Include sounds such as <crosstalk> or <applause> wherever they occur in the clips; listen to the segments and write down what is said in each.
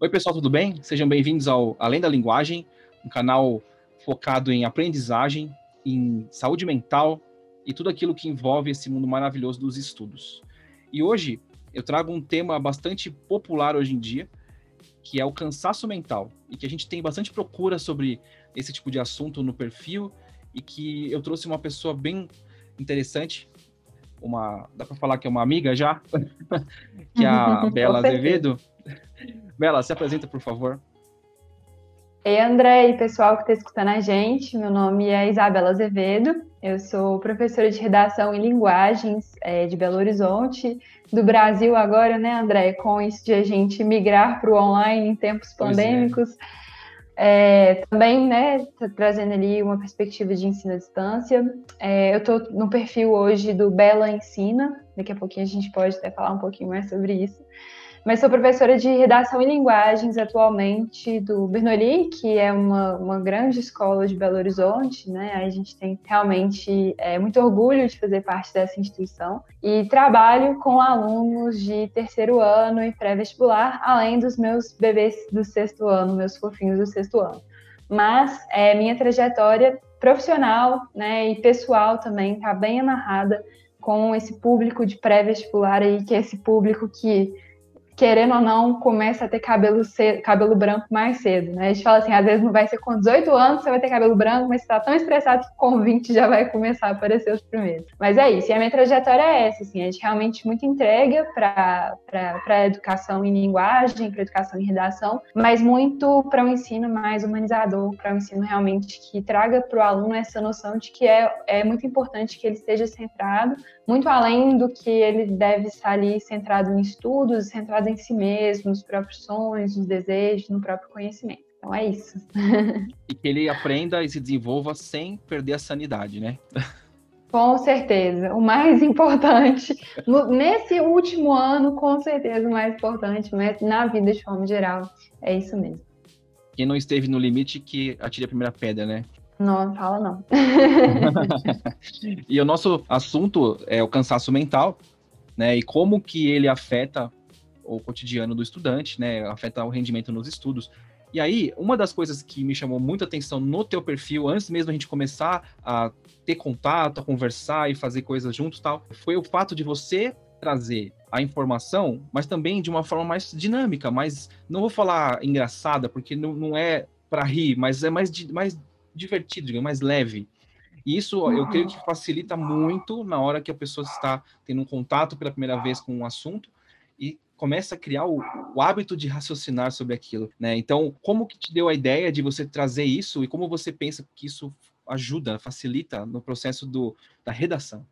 Oi, pessoal, tudo bem? Sejam bem-vindos ao Além da Linguagem, um canal focado em aprendizagem, em saúde mental e tudo aquilo que envolve esse mundo maravilhoso dos estudos. E hoje eu trago um tema bastante popular hoje em dia, que é o cansaço mental, e que a gente tem bastante procura sobre esse tipo de assunto no perfil, e que eu trouxe uma pessoa bem interessante, uma, dá para falar que é uma amiga já, <laughs> que é a Bela Azevedo. Bela, se apresenta, por favor. Ei, André e pessoal que está escutando a gente, meu nome é Isabela Azevedo, eu sou professora de redação e linguagens é, de Belo Horizonte, do Brasil agora, né, André, com isso de a gente migrar para o online em tempos é. pandêmicos. É. É, também, né, trazendo ali uma perspectiva de ensino à distância. É, eu estou no perfil hoje do Bela Ensina, daqui a pouquinho a gente pode até falar um pouquinho mais sobre isso. Mas sou professora de redação e linguagens atualmente do Bernoulli, que é uma, uma grande escola de Belo Horizonte, né? A gente tem realmente é, muito orgulho de fazer parte dessa instituição. E trabalho com alunos de terceiro ano e pré-vestibular, além dos meus bebês do sexto ano, meus fofinhos do sexto ano. Mas é, minha trajetória profissional né, e pessoal também está bem amarrada com esse público de pré-vestibular aí, que é esse público que querendo ou não, começa a ter cabelo, cedo, cabelo branco mais cedo, né? A gente fala assim, às vezes não vai ser com 18 anos você vai ter cabelo branco, mas você tá tão estressado que com 20 já vai começar a aparecer os primeiros. Mas é isso, e a minha trajetória é essa, assim, a gente realmente muito entrega para educação em linguagem, para educação em redação, mas muito para um ensino mais humanizador, para um ensino realmente que traga para o aluno essa noção de que é, é muito importante que ele esteja centrado, muito além do que ele deve estar ali centrado em estudos, centrado em si mesmo, nos próprios sonhos, nos desejos, no próprio conhecimento. Então é isso. <laughs> e que ele aprenda e se desenvolva sem perder a sanidade, né? Com certeza. O mais importante, no, nesse último ano, com certeza, o mais importante, mas na vida de forma geral, é isso mesmo. Quem não esteve no limite, que atire a primeira pedra, né? Não, fala não. <laughs> e o nosso assunto é o cansaço mental, né? E como que ele afeta o cotidiano do estudante, né? Afeta o rendimento nos estudos. E aí, uma das coisas que me chamou muita atenção no teu perfil, antes mesmo a gente começar a ter contato, a conversar e fazer coisas juntos tal, foi o fato de você trazer a informação, mas também de uma forma mais dinâmica, mais, não vou falar engraçada, porque não, não é para rir, mas é mais, mais divertido, digamos, mais leve. E isso eu creio que facilita muito na hora que a pessoa está tendo um contato pela primeira vez com um assunto e começa a criar o, o, hábito de raciocinar sobre aquilo, né? Então, como que te deu a ideia de você trazer isso e como você pensa que isso ajuda, facilita no processo do, da redação?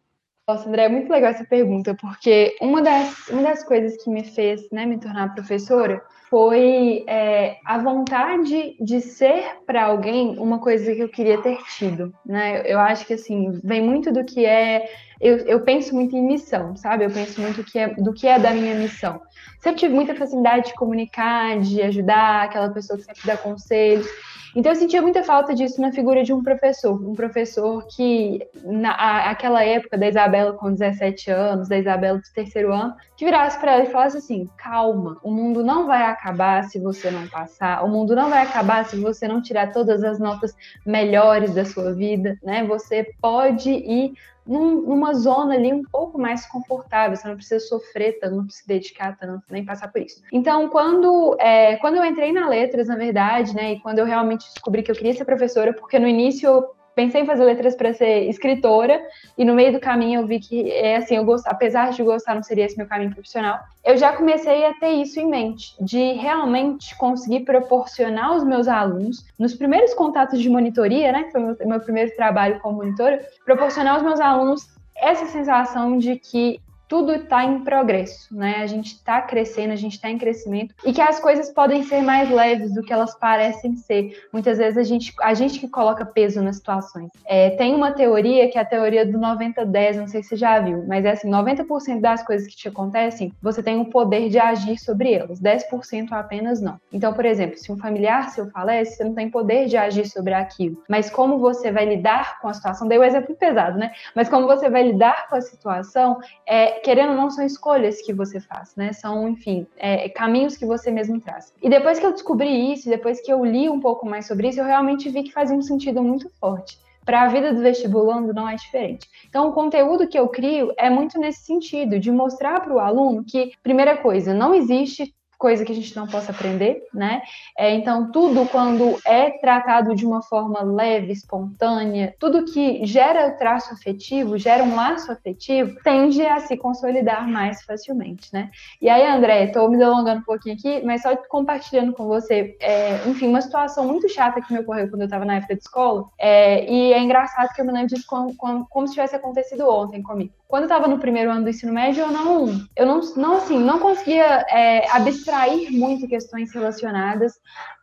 Nossa, André, é muito legal essa pergunta, porque uma das, uma das coisas que me fez né, me tornar professora foi é, a vontade de ser para alguém uma coisa que eu queria ter tido, né? Eu acho que assim vem muito do que é eu, eu penso muito em missão, sabe? Eu penso muito que é, do que é da minha missão. Sempre tive muita facilidade de comunicar, de ajudar aquela pessoa que sempre dá conselhos. Então eu sentia muita falta disso na figura de um professor, um professor que na aquela época da Isabela com 17 anos, da Isabela do terceiro ano, que virasse para ela e falasse assim: "Calma, o mundo não vai acabar se você não passar, o mundo não vai acabar se você não tirar todas as notas melhores da sua vida, né? Você pode ir num, numa zona ali um pouco mais confortável, você não precisa sofrer tanto, não precisa se dedicar tanto, nem passar por isso. Então, quando, é, quando eu entrei na letras, na verdade, né, e quando eu realmente descobri que eu queria ser professora, porque no início eu pensei em fazer letras para ser escritora e no meio do caminho eu vi que é assim, eu apesar de gostar não seria esse meu caminho profissional. Eu já comecei a ter isso em mente, de realmente conseguir proporcionar aos meus alunos, nos primeiros contatos de monitoria, né, que foi meu, meu primeiro trabalho como monitora, proporcionar aos meus alunos essa sensação de que tudo está em progresso, né? A gente está crescendo, a gente está em crescimento e que as coisas podem ser mais leves do que elas parecem ser. Muitas vezes a gente, a gente que coloca peso nas situações. É, tem uma teoria que é a teoria do 90-10, não sei se você já viu, mas é assim: 90% das coisas que te acontecem, você tem o poder de agir sobre elas, 10% apenas não. Então, por exemplo, se um familiar seu falece, você não tem poder de agir sobre aquilo, mas como você vai lidar com a situação, dei um exemplo pesado, né? Mas como você vai lidar com a situação, é querendo ou não, são escolhas que você faz, né? São, enfim, é, caminhos que você mesmo traz. E depois que eu descobri isso, depois que eu li um pouco mais sobre isso, eu realmente vi que fazia um sentido muito forte para a vida do vestibulando não é diferente. Então, o conteúdo que eu crio é muito nesse sentido, de mostrar para o aluno que, primeira coisa, não existe coisa que a gente não possa aprender, né? É, então, tudo quando é tratado de uma forma leve, espontânea, tudo que gera traço afetivo, gera um laço afetivo, tende a se consolidar mais facilmente, né? E aí, André, estou me delongando um pouquinho aqui, mas só compartilhando com você, é, enfim, uma situação muito chata que me ocorreu quando eu estava na época de escola, é, e é engraçado que eu me lembro disso como, como, como se tivesse acontecido ontem comigo. Quando eu estava no primeiro ano do ensino médio, eu não, eu não, não assim, não conseguia é, abstrair muito questões relacionadas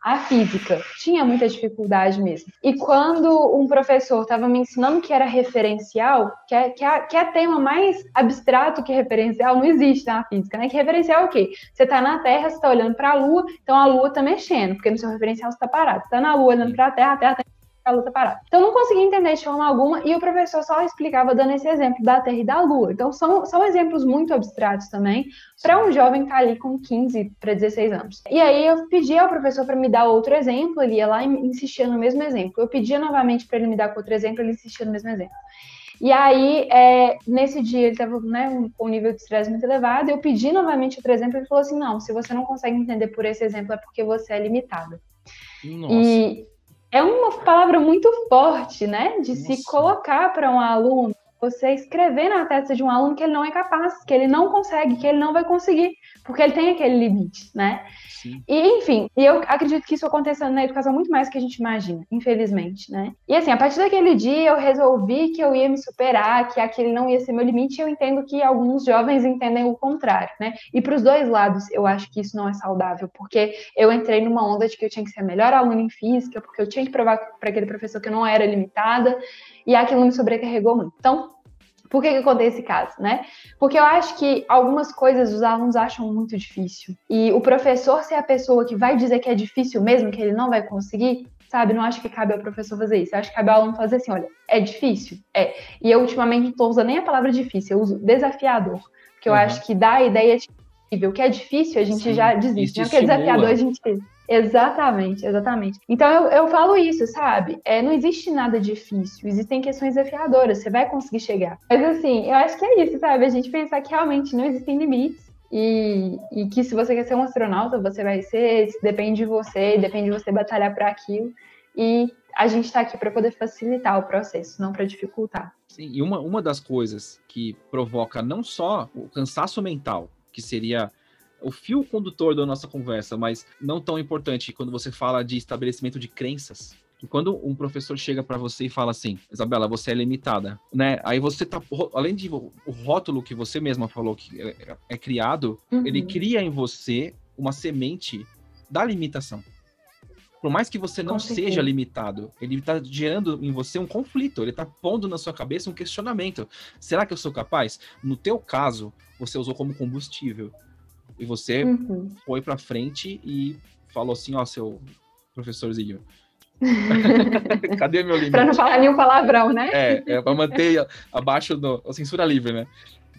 à física. Tinha muita dificuldade mesmo. E quando um professor estava me ensinando que era referencial, que é, que, é, que é tema mais abstrato que referencial, não existe na física, né? Que referencial é o quê? Você está na Terra, você está olhando para a Lua, então a Lua está mexendo, porque no seu referencial você está parado. Você está na Lua olhando para a Terra, a Terra está a luta parada. Então, não consegui entender de forma alguma e o professor só explicava dando esse exemplo da Terra e da Lua. Então, são, são exemplos muito abstratos também para um jovem que está ali com 15 para 16 anos. E aí, eu pedi ao professor para me dar outro exemplo, ele ia lá e insistia no mesmo exemplo. Eu pedia novamente para ele me dar outro exemplo, ele insistia no mesmo exemplo. E aí, é, nesse dia, ele estava né, com um nível de estresse muito elevado. Eu pedi novamente outro exemplo. Ele falou assim: não, se você não consegue entender por esse exemplo, é porque você é limitada. Nossa. E é uma palavra muito forte, né? De Nossa. se colocar para um aluno, você escrever na testa de um aluno que ele não é capaz, que ele não consegue, que ele não vai conseguir, porque ele tem aquele limite, né? Sim. E, enfim, eu acredito que isso aconteça na educação muito mais do que a gente imagina, infelizmente, né? E assim, a partir daquele dia eu resolvi que eu ia me superar, que aquele não ia ser meu limite, e eu entendo que alguns jovens entendem o contrário, né? E para os dois lados, eu acho que isso não é saudável, porque eu entrei numa onda de que eu tinha que ser a melhor aluna em física, porque eu tinha que provar para aquele professor que eu não era limitada, e aquilo me sobrecarregou muito. Então, por que, que eu contei esse caso, né? Porque eu acho que algumas coisas os alunos acham muito difícil. E o professor ser a pessoa que vai dizer que é difícil mesmo, que ele não vai conseguir, sabe? Não acho que cabe ao professor fazer isso. Eu acho que cabe ao aluno fazer assim: olha, é difícil? É. E eu ultimamente não estou usando nem a palavra difícil, eu uso desafiador. Porque eu uhum. acho que dá a ideia de o que é difícil, a gente Sim, já desiste. Né? O que é desafiador, a gente Exatamente, exatamente. Então eu, eu falo isso, sabe? É, não existe nada difícil, existem questões desafiadoras, você vai conseguir chegar. Mas assim, eu acho que é isso, sabe? A gente pensar que realmente não existem limites. E, e que se você quer ser um astronauta, você vai ser, depende de você, depende de você batalhar para aquilo. E a gente está aqui para poder facilitar o processo, não para dificultar. Sim, e uma, uma das coisas que provoca não só o cansaço mental, que seria o fio condutor da nossa conversa, mas não tão importante quando você fala de estabelecimento de crenças. Quando um professor chega para você e fala assim, Isabela, você é limitada, né? Aí você tá, além de o rótulo que você mesma falou que é, é criado, uhum. ele cria em você uma semente da limitação. Por mais que você não seja limitado, ele está gerando em você um conflito, ele está pondo na sua cabeça um questionamento. Será que eu sou capaz? No teu caso, você usou como combustível. E você uhum. foi para frente e falou assim, ó, seu professorzinho. <laughs> Cadê meu limite? para não falar nenhum palavrão, né? É, é para manter abaixo da censura livre, né?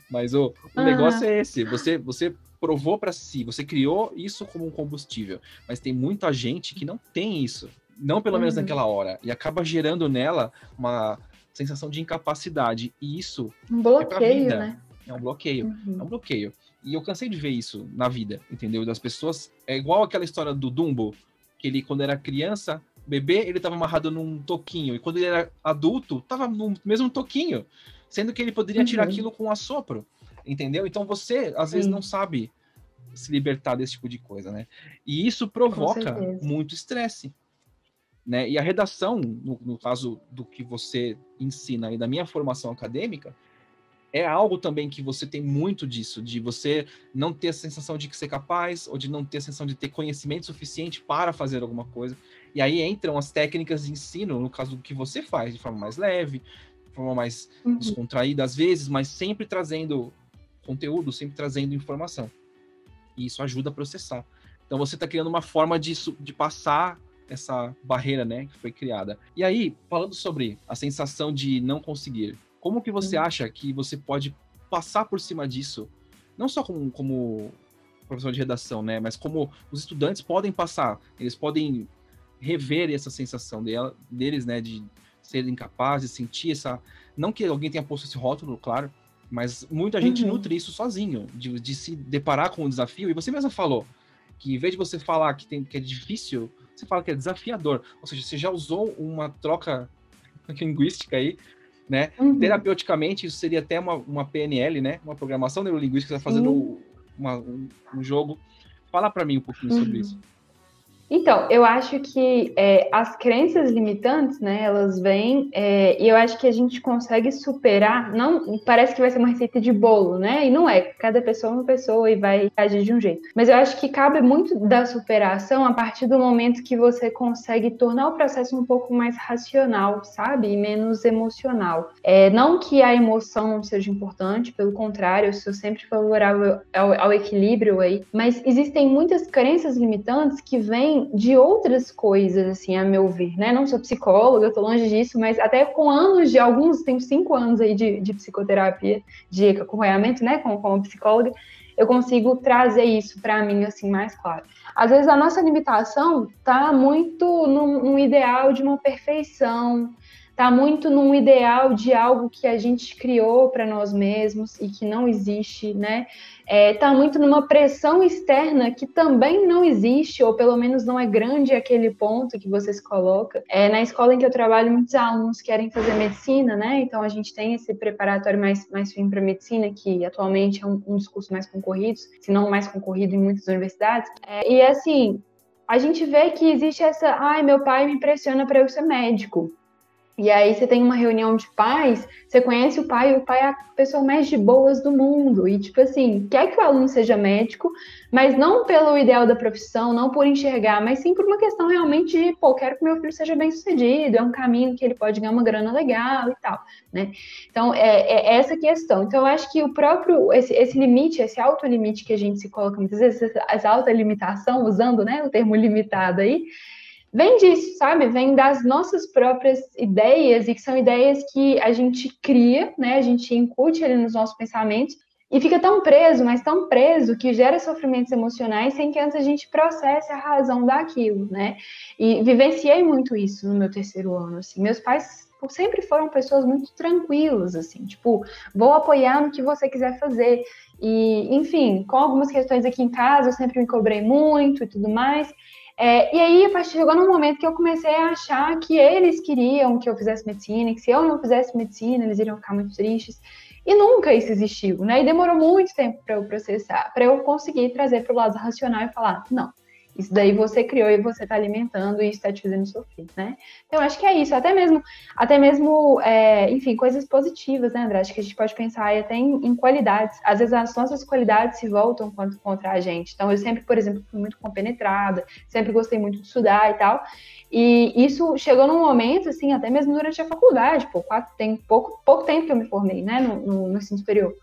Mas o, o uhum. negócio é esse, você você provou para si, você criou isso como um combustível, mas tem muita gente que não tem isso, não pelo uhum. menos naquela hora, e acaba gerando nela uma sensação de incapacidade, e isso um bloqueio, é né? É um bloqueio, uhum. é um bloqueio. E eu cansei de ver isso na vida, entendeu? Das pessoas. É igual aquela história do Dumbo, que ele, quando era criança, bebê, ele estava amarrado num toquinho. E quando ele era adulto, estava no mesmo toquinho. Sendo que ele poderia uhum. tirar aquilo com assopro. Entendeu? Então você, às Sim. vezes, não sabe se libertar desse tipo de coisa, né? E isso provoca muito estresse. Né? E a redação, no, no, caso do que você ensina e da minha formação acadêmica, é algo também que você tem muito disso, de você não ter a sensação de ser capaz, ou de não ter a sensação de ter conhecimento suficiente para fazer alguma coisa. E aí entram as técnicas de ensino, no caso do que você faz, de forma mais leve, de forma mais uhum. descontraída às vezes, mas sempre trazendo conteúdo, sempre trazendo informação. E isso ajuda a processar. Então você está criando uma forma de, de passar essa barreira, né, que foi criada. E aí, falando sobre a sensação de não conseguir, como que você uhum. acha que você pode passar por cima disso, não só como, como professor de redação, né, mas como os estudantes podem passar, eles podem rever essa sensação deles, né, de serem capazes, sentir essa, não que alguém tenha posto esse rótulo, claro, mas muita gente uhum. nutre isso sozinho, de, de se deparar com o desafio, e você mesma falou que em vez de você falar que, tem, que é difícil, você fala que é desafiador, ou seja, você já usou uma troca <laughs> linguística aí, né? Uhum. Terapeuticamente, isso seria até uma, uma PNL, né? Uma programação neurolinguística, você está fazendo uma, um, um, jogo. Fala para mim um pouquinho uhum. sobre isso. Então, eu acho que é, as crenças limitantes, né, elas vêm, é, e eu acho que a gente consegue superar, não, parece que vai ser uma receita de bolo, né, e não é, cada pessoa é uma pessoa e vai agir de um jeito, mas eu acho que cabe muito da superação a partir do momento que você consegue tornar o processo um pouco mais racional, sabe, e menos emocional. É, não que a emoção não seja importante, pelo contrário, eu sou sempre favorável ao, ao equilíbrio aí, mas existem muitas crenças limitantes que vêm de outras coisas, assim, a meu ver, né? Não sou psicóloga, tô longe disso, mas até com anos de alguns, tenho cinco anos aí de, de psicoterapia, de acompanhamento, né, como, como psicóloga, eu consigo trazer isso para mim, assim, mais claro. Às vezes a nossa limitação tá muito num, num ideal de uma perfeição, tá muito num ideal de algo que a gente criou para nós mesmos e que não existe, né? É, tá muito numa pressão externa que também não existe, ou pelo menos não é grande aquele ponto que você se coloca. É, na escola em que eu trabalho, muitos alunos querem fazer medicina, né? Então a gente tem esse preparatório mais, mais firme para medicina, que atualmente é um, um dos cursos mais concorridos, se não mais concorrido em muitas universidades. É, e assim, a gente vê que existe essa, ai, meu pai me impressiona para eu ser médico. E aí você tem uma reunião de pais, você conhece o pai, o pai é a pessoa mais de boas do mundo. E, tipo assim, quer que o aluno seja médico, mas não pelo ideal da profissão, não por enxergar, mas sim por uma questão realmente de, pô, quero que meu filho seja bem sucedido, é um caminho que ele pode ganhar uma grana legal e tal, né? Então, é, é essa questão. Então, eu acho que o próprio, esse, esse limite, esse autolimite que a gente se coloca muitas vezes, essa alta limitação, usando, né, o termo limitado aí, vem disso, sabe? Vem das nossas próprias ideias e que são ideias que a gente cria, né? A gente incute ali nos nossos pensamentos e fica tão preso, mas tão preso que gera sofrimentos emocionais sem que antes a gente processe a razão daquilo, né? E vivenciei muito isso no meu terceiro ano, assim. Meus pais sempre foram pessoas muito tranquilas, assim, tipo, vou apoiar no que você quiser fazer. E, enfim, com algumas questões aqui em casa, eu sempre me cobrei muito e tudo mais. É, e aí, chegou num momento que eu comecei a achar que eles queriam que eu fizesse medicina, que se eu não fizesse medicina, eles iriam ficar muito tristes. E nunca isso existiu, né? E demorou muito tempo para eu processar, para eu conseguir trazer para o lado racional e falar: não, isso daí você criou e você está alimentando e está te fazendo sofrer, né? Então, acho que é isso. Até mesmo, até mesmo, é, enfim, coisas positivas, né, André? Acho que a gente pode pensar até em, em, qualidades. Às vezes as nossas qualidades se voltam contra a gente. Então, eu sempre, por exemplo, fui muito compenetrada, sempre gostei muito de estudar e tal. E isso chegou num momento, assim, até mesmo durante a faculdade, pô, quatro, tem pouco, pouco tempo que eu me formei, né, no, no, no ensino superior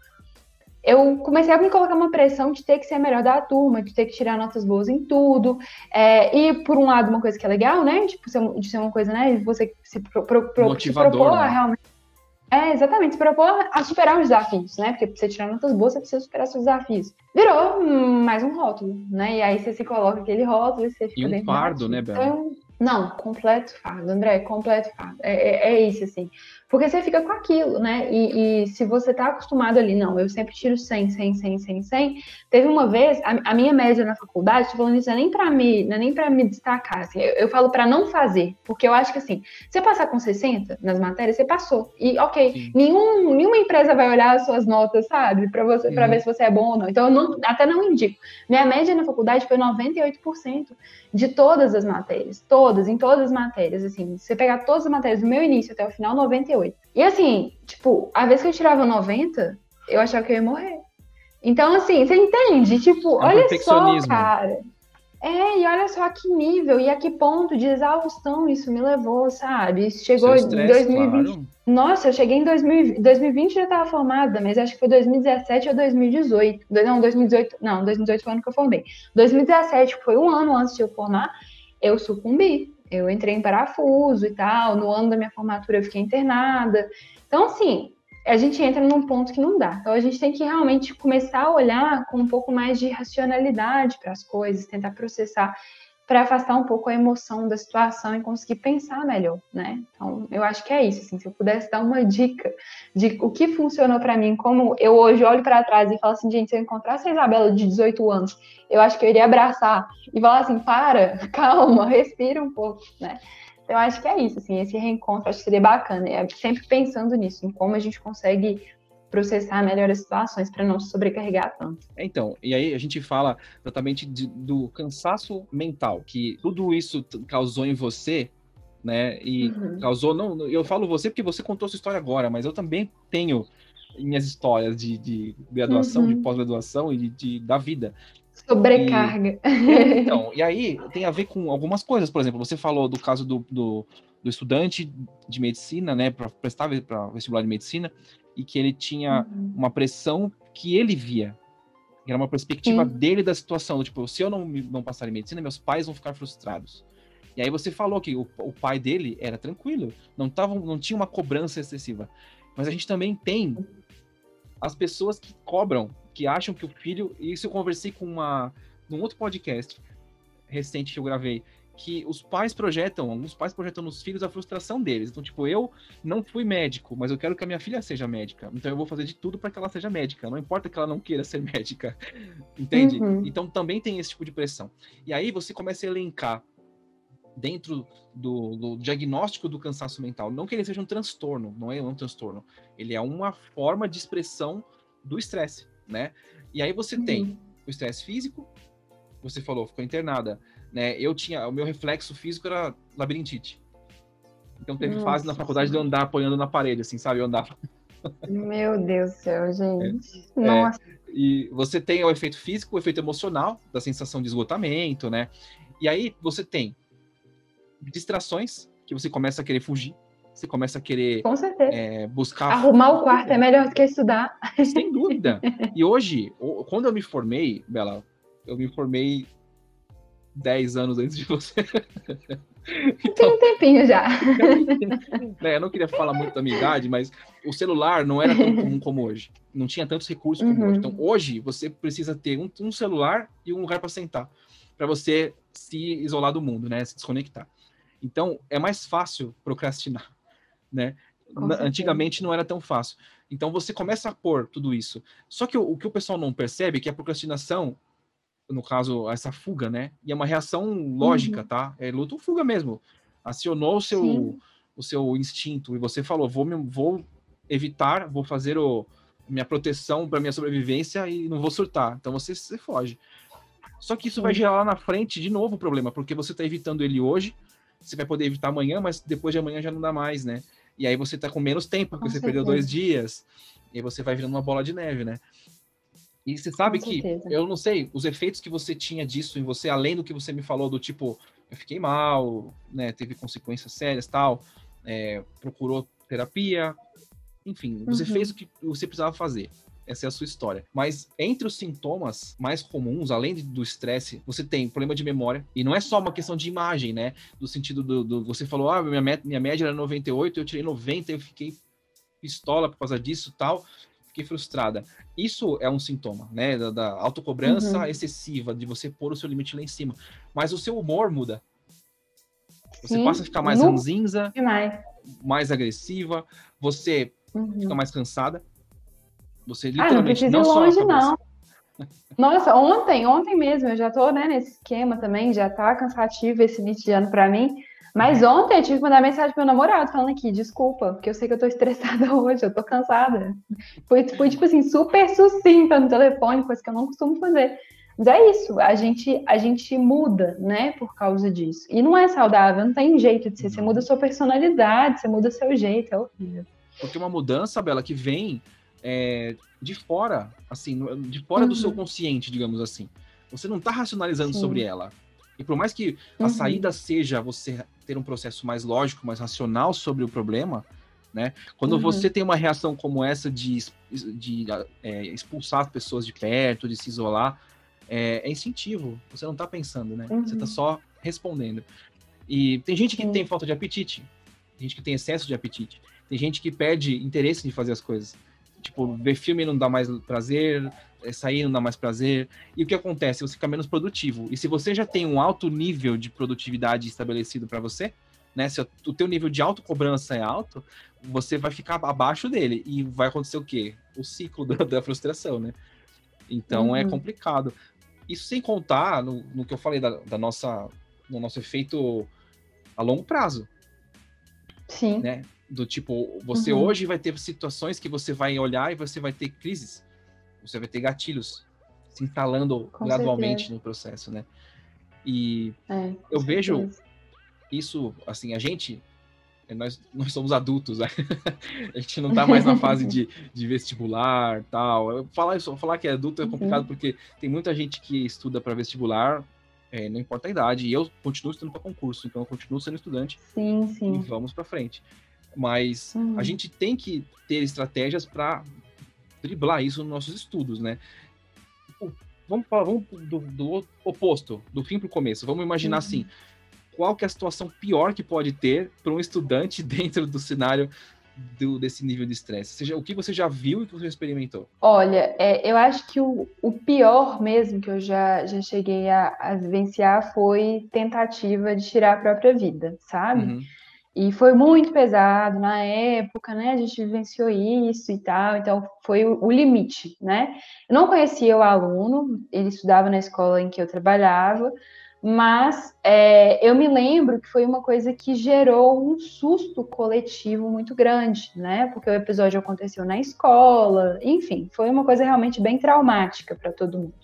eu comecei a me colocar uma pressão de ter que ser a melhor da turma, de ter que tirar notas boas em tudo. É, e, por um lado, uma coisa que é legal, né? Tipo, de ser uma coisa, né? Você se, pro, pro, pro, se propor né? realmente. É, exatamente, se propor a superar os desafios, né? Porque pra você tirar notas boas, você precisa superar seus desafios. Virou mais um rótulo, né? E aí você se coloca aquele rótulo e você fica e um fardo, né, Bela? Então, não, completo fardo, André, completo fardo. É, é, é isso, assim. Porque você fica com aquilo, né? E, e, se você tá acostumado ali, não, eu sempre tiro 100, 100, 100, 100, 100. Teve uma vez, a, a minha média na faculdade, tô falando isso não é nem para me, é nem para me destacar, assim, eu, eu falo para não fazer, porque eu acho que assim, você passar com 60 nas matérias, você passou. E ok, nenhum, nenhuma empresa vai olhar as suas notas, sabe? Para você, para uhum. ver se você é bom ou não. Então eu não, até não indico. Minha média na faculdade foi 98% de todas as matérias, todas, em todas as matérias, assim, se você pegar todas as matérias do meu início até o final, 98 e assim, tipo, a vez que eu tirava 90, eu achava que eu ia morrer. Então, assim, você entende? Tipo, é olha só, cara. É, e olha só a que nível e a que ponto de exaustão isso me levou, sabe? Isso chegou em 2020. Claro. Nossa, eu cheguei em 2000, 2020 já estava formada, mas acho que foi 2017 ou 2018. Não, 2018, não, 2018 foi o ano que eu formei. 2017, que foi um ano antes de eu formar, eu sucumbi eu entrei em parafuso e tal. No ano da minha formatura eu fiquei internada. Então, assim, a gente entra num ponto que não dá. Então a gente tem que realmente começar a olhar com um pouco mais de racionalidade para as coisas, tentar processar para afastar um pouco a emoção da situação e conseguir pensar melhor, né? Então, eu acho que é isso, assim, se eu pudesse dar uma dica de o que funcionou para mim, como eu hoje olho para trás e falo assim, gente, se eu encontrasse a Isabela de 18 anos, eu acho que eu iria abraçar e falar assim, para, <laughs> calma, respira um pouco, né? Então, acho que é isso, assim, esse reencontro acho que seria bacana, é sempre pensando nisso, em como a gente consegue processar melhor as situações para não se sobrecarregar tanto. É, então, e aí a gente fala exatamente de, do cansaço mental, que tudo isso causou em você, né? E uhum. causou, não, eu falo você porque você contou sua história agora, mas eu também tenho minhas histórias de, de graduação, uhum. de pós-graduação e de, de, da vida. Sobrecarga. E, <laughs> então, e aí tem a ver com algumas coisas, por exemplo, você falou do caso do, do, do estudante de medicina, né, para prestar para vestibular de medicina, e que ele tinha uhum. uma pressão que ele via. Era uma perspectiva Sim. dele da situação. Tipo, se eu não, não passar em medicina, meus pais vão ficar frustrados. E aí você falou que o, o pai dele era tranquilo, não, tava, não tinha uma cobrança excessiva. Mas a gente também tem as pessoas que cobram, que acham que o filho. E isso eu conversei com uma. num outro podcast recente que eu gravei, que os pais projetam, alguns pais projetam nos filhos a frustração deles. Então, tipo, eu não fui médico, mas eu quero que a minha filha seja médica. Então eu vou fazer de tudo para que ela seja médica. Não importa que ela não queira ser <laughs> médica. Entende? Uhum. Então também tem esse tipo de pressão. E aí você começa a elencar dentro do, do, diagnóstico do cansaço mental, não que ele seja um transtorno, não é um transtorno, ele é uma forma de expressão do estresse, né? E aí você uhum. tem o estresse físico, você falou, ficou internada, né? Eu tinha, o meu reflexo físico era labirintite. Então teve Nossa, fase na faculdade de eu andar apoiando na parede, assim, sabe? Eu andava. <laughs> Meu Deus do céu, gente. É, Nossa. É, e você tem o efeito físico, o efeito emocional, da sensação de esgotamento, né? E aí você tem distrações, que você começa a querer fugir, você começa a querer é, buscar. Arrumar o quarto é melhor do que estudar. Sem dúvida. E hoje, quando eu me formei, Bela, eu me formei 10 anos antes de você. então, <laughs> Tem um tempinho já. né, eu não queria falar muito da minha idade, mas o celular não era tão comum como hoje. Não tinha tantos recursos como uhum. hoje. Então, hoje, você precisa ter um, um celular e um lugar para sentar, para você se isolar do mundo, né? Se desconectar. Então, é mais fácil procrastinar, né? Antigamente não era tão fácil. Então, você começa a pôr tudo isso. Só que o, o que o pessoal não percebe é que a procrastinação no caso, essa fuga, né? E é uma reação lógica, uhum. tá? É luta ou fuga mesmo. Acionou o seu, o seu instinto e você falou, vou, vou evitar, vou fazer o, minha proteção para minha sobrevivência e não vou surtar. Então você, você foge. Só que isso Sim. vai gerar lá na frente de novo o problema, porque você está evitando ele hoje, você vai poder evitar amanhã, mas depois de amanhã já não dá mais, né? E aí você está com menos tempo, porque com você certeza. perdeu dois dias, e aí você vai virando uma bola de neve, né? E você sabe Com que, certeza. eu não sei, os efeitos que você tinha disso em você, além do que você me falou, do tipo, eu fiquei mal, né, teve consequências sérias tal, é, procurou terapia, enfim, você uhum. fez o que você precisava fazer. Essa é a sua história. Mas entre os sintomas mais comuns, além do estresse, você tem problema de memória. E não é só uma questão de imagem, né? Do sentido do. do você falou, ah, minha, minha média era 98, eu tirei 90, eu fiquei pistola por causa disso tal fiquei frustrada. Isso é um sintoma, né? Da, da autocobrança uhum. excessiva, de você pôr o seu limite lá em cima. Mas o seu humor muda. Você Sim. passa a ficar mais uhum. ranzinza, mais agressiva, você uhum. fica mais cansada. Você literalmente ah, não, não longe, não. <laughs> Nossa, ontem, ontem mesmo, eu já tô né, nesse esquema também, já tá cansativo esse início de ano pra mim. Mas ontem eu tive que mandar mensagem pro meu namorado falando aqui, desculpa, porque eu sei que eu tô <laughs> estressada hoje, eu tô cansada. Foi, foi tipo assim, super sucinta no telefone, coisa que eu não costumo fazer. Mas é isso, a gente, a gente muda, né, por causa disso. E não é saudável, não tem jeito de ser. Você muda sua personalidade, você muda seu jeito, é horrível. Porque uma mudança, Bela, que vem é, de fora, assim, de fora uhum. do seu consciente, digamos assim. Você não tá racionalizando Sim. sobre ela. E por mais que a uhum. saída seja você ter um processo mais lógico, mais racional sobre o problema, né? Quando uhum. você tem uma reação como essa de, de é, expulsar as pessoas de perto, de se isolar, é, é instintivo. Você não está pensando, né? Uhum. Você está só respondendo. E tem gente que tem falta de apetite, tem gente que tem excesso de apetite, Tem gente que perde interesse de fazer as coisas. Tipo, ver filme não dá mais prazer, sair não dá mais prazer. E o que acontece? Você fica menos produtivo. E se você já tem um alto nível de produtividade estabelecido para você, né? Se o teu nível de autocobrança é alto, você vai ficar abaixo dele. E vai acontecer o quê? O ciclo da, da frustração, né? Então é uhum. é complicado. Isso sem contar no, no que eu falei da, da, nossa, no nosso efeito a longo prazo. Sim. Né? Do tipo, você uhum. hoje vai ter situações que você vai olhar e você vai ter crises. Você vai ter gatilhos se instalando Com gradualmente certeza. no processo, né? E é, eu vejo certeza. isso, assim, a gente, nós, nós somos adultos, né? <laughs> a gente não tá mais na fase de, de vestibular tal. Falar, isso, falar que é adulto é complicado uhum. porque tem muita gente que estuda para vestibular, é, não importa a idade, e eu continuo estudando para concurso, então eu continuo sendo estudante. Sim, sim. E vamos para frente. Mas uhum. a gente tem que ter estratégias para driblar isso nos nossos estudos, né? Vamos, vamos do, do oposto, do fim para o começo. Vamos imaginar uhum. assim, qual que é a situação pior que pode ter para um estudante <laughs> dentro do cenário do, desse nível de estresse? Seja, o que você já viu e que você experimentou? Olha, é, eu acho que o, o, pior mesmo que eu já, já cheguei a, a vivenciar foi tentativa de tirar a própria vida, sabe? Uhum. E foi muito pesado na época, né? A gente vivenciou isso e tal, então foi o, limite, né? Eu não conhecia o aluno, ele estudava na escola em que eu trabalhava, mas é, eu me lembro que foi uma coisa que gerou um susto coletivo muito grande, né? Porque o episódio aconteceu na escola, enfim, foi uma coisa realmente bem traumática para todo mundo.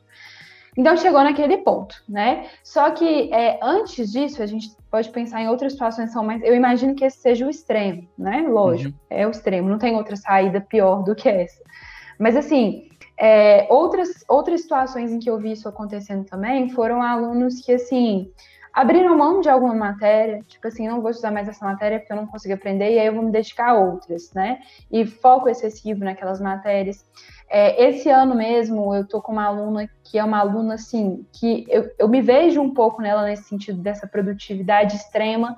Então chegou naquele ponto, né? Só que é, antes disso, a gente pode pensar em outras situações são mais. Eu imagino que esse seja o extremo, né? Lógico, uhum. é o extremo, não tem outra saída pior do que essa. Mas assim, é, outras, outras situações em que eu vi isso acontecendo também foram alunos que, assim, abriram mão de alguma matéria, tipo assim, não vou estudar mais essa matéria porque eu não consigo aprender, e aí eu vou me dedicar a outras, né? E foco excessivo naquelas matérias. É, esse ano mesmo, eu tô com uma aluna que é uma aluna, assim, que eu, eu me vejo um pouco nela nesse sentido dessa produtividade extrema,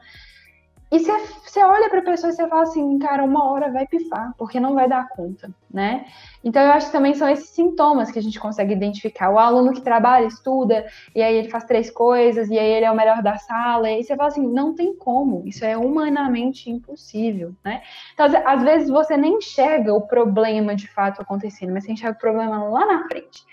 e você olha para a pessoa e você fala assim, cara, uma hora vai pifar, porque não vai dar conta, né? Então eu acho que também são esses sintomas que a gente consegue identificar. O aluno que trabalha, estuda, e aí ele faz três coisas, e aí ele é o melhor da sala, e você fala assim, não tem como, isso é humanamente impossível, né? Então, às vezes você nem enxerga o problema de fato acontecendo, mas você enxerga o problema lá na frente.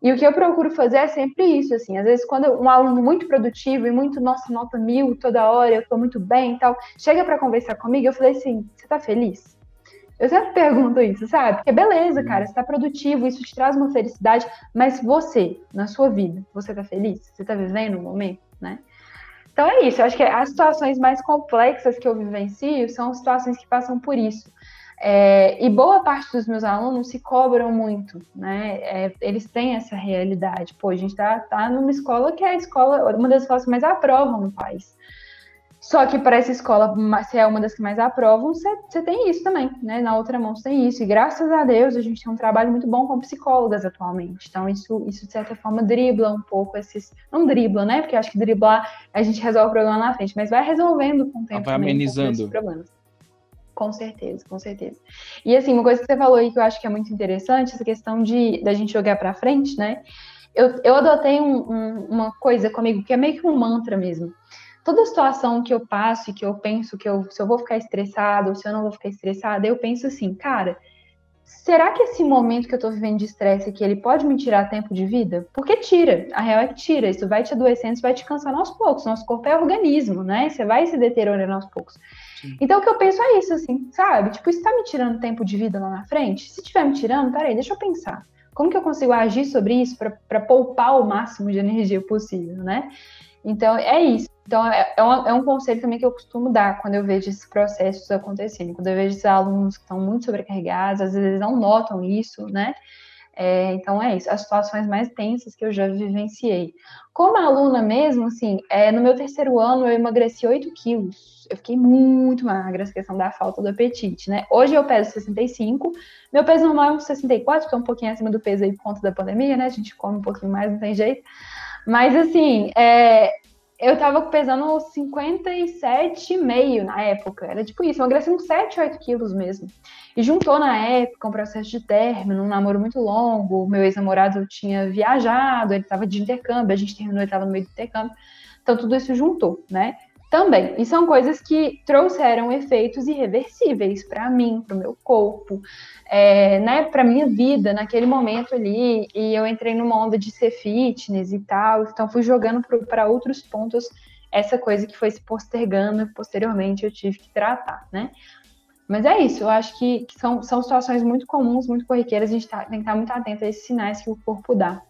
E o que eu procuro fazer é sempre isso, assim, às vezes quando um aluno muito produtivo e muito, nossa, nota mil toda hora, eu tô muito bem e tal, chega para conversar comigo, eu falei assim, você tá feliz? Eu sempre <laughs> pergunto isso, sabe? Porque beleza, cara, você tá produtivo, isso te traz uma felicidade, mas você, na sua vida, você tá feliz? Você tá vivendo o momento, né? Então é isso, eu acho que as situações mais complexas que eu vivencio são situações que passam por isso. É, e boa parte dos meus alunos se cobram muito, né? É, eles têm essa realidade. Pô, a gente tá, tá numa escola que é a escola, uma das escolas que mais aprovam no país. Só que para essa escola, se é uma das que mais aprovam, você tem isso também, né? Na outra mão você tem isso. E graças a Deus a gente tem um trabalho muito bom com psicólogas atualmente. Então, isso, isso de certa forma dribla um pouco esses. Não dribla, né? Porque eu acho que driblar a gente resolve o problema na frente, mas vai resolvendo com o tempo. Vai amenizando. Um problemas. Com certeza, com certeza. E assim, uma coisa que você falou aí que eu acho que é muito interessante, essa questão de da gente jogar para frente, né? Eu, eu adotei um, um, uma coisa comigo que é meio que um mantra mesmo. Toda situação que eu passo e que eu penso que eu, se eu vou ficar estressado ou se eu não vou ficar estressada, eu penso assim, cara, será que esse momento que eu tô vivendo de estresse aqui, ele pode me tirar tempo de vida? Porque tira, a real é que tira, isso vai te adoecendo, isso vai te cansando aos poucos, nosso corpo é organismo, né? Você vai se deteriorando aos poucos. Então, o que eu penso é isso, assim, sabe? Tipo, isso tá me tirando tempo de vida lá na frente? Se tiver me tirando, peraí, deixa eu pensar. Como que eu consigo agir sobre isso para poupar o máximo de <laughs> energia possível, né? Então, é isso. Então, é, é, um, é um conselho também que eu costumo dar quando eu vejo esses processos acontecendo. Quando eu vejo esses alunos que estão muito sobrecarregados, às vezes eles não notam isso, né? É, então é isso, as situações mais tensas que eu já vivenciei. Como aluna mesmo, assim, é, no meu terceiro ano eu emagreci 8 quilos. Eu fiquei muito magra, essa questão da falta do apetite, né? Hoje eu peso 65, meu peso normal é uns 64, que é um pouquinho acima do peso aí por conta da pandemia, né? A gente come um pouquinho mais, não tem jeito. Mas assim, é, eu tava pesando 57,5 na época. Era tipo isso, emagreci uns 7, 8 quilos mesmo. E juntou na época um processo de término, um namoro muito longo. Meu ex-namorado tinha viajado, ele tava de intercâmbio, a gente terminou, ele tava no meio do intercâmbio. Então tudo isso juntou, né? Também, e são coisas que trouxeram efeitos irreversíveis para mim, para o meu corpo, é, né, para minha vida naquele momento ali. E eu entrei numa onda de ser fitness e tal, então fui jogando para outros pontos essa coisa que foi se postergando e posteriormente eu tive que tratar, né? Mas é isso, eu acho que, são, são situações muito comuns, muito corriqueiras, a gente tá, tem que estar muito atento a esses sinais que o corpo dá.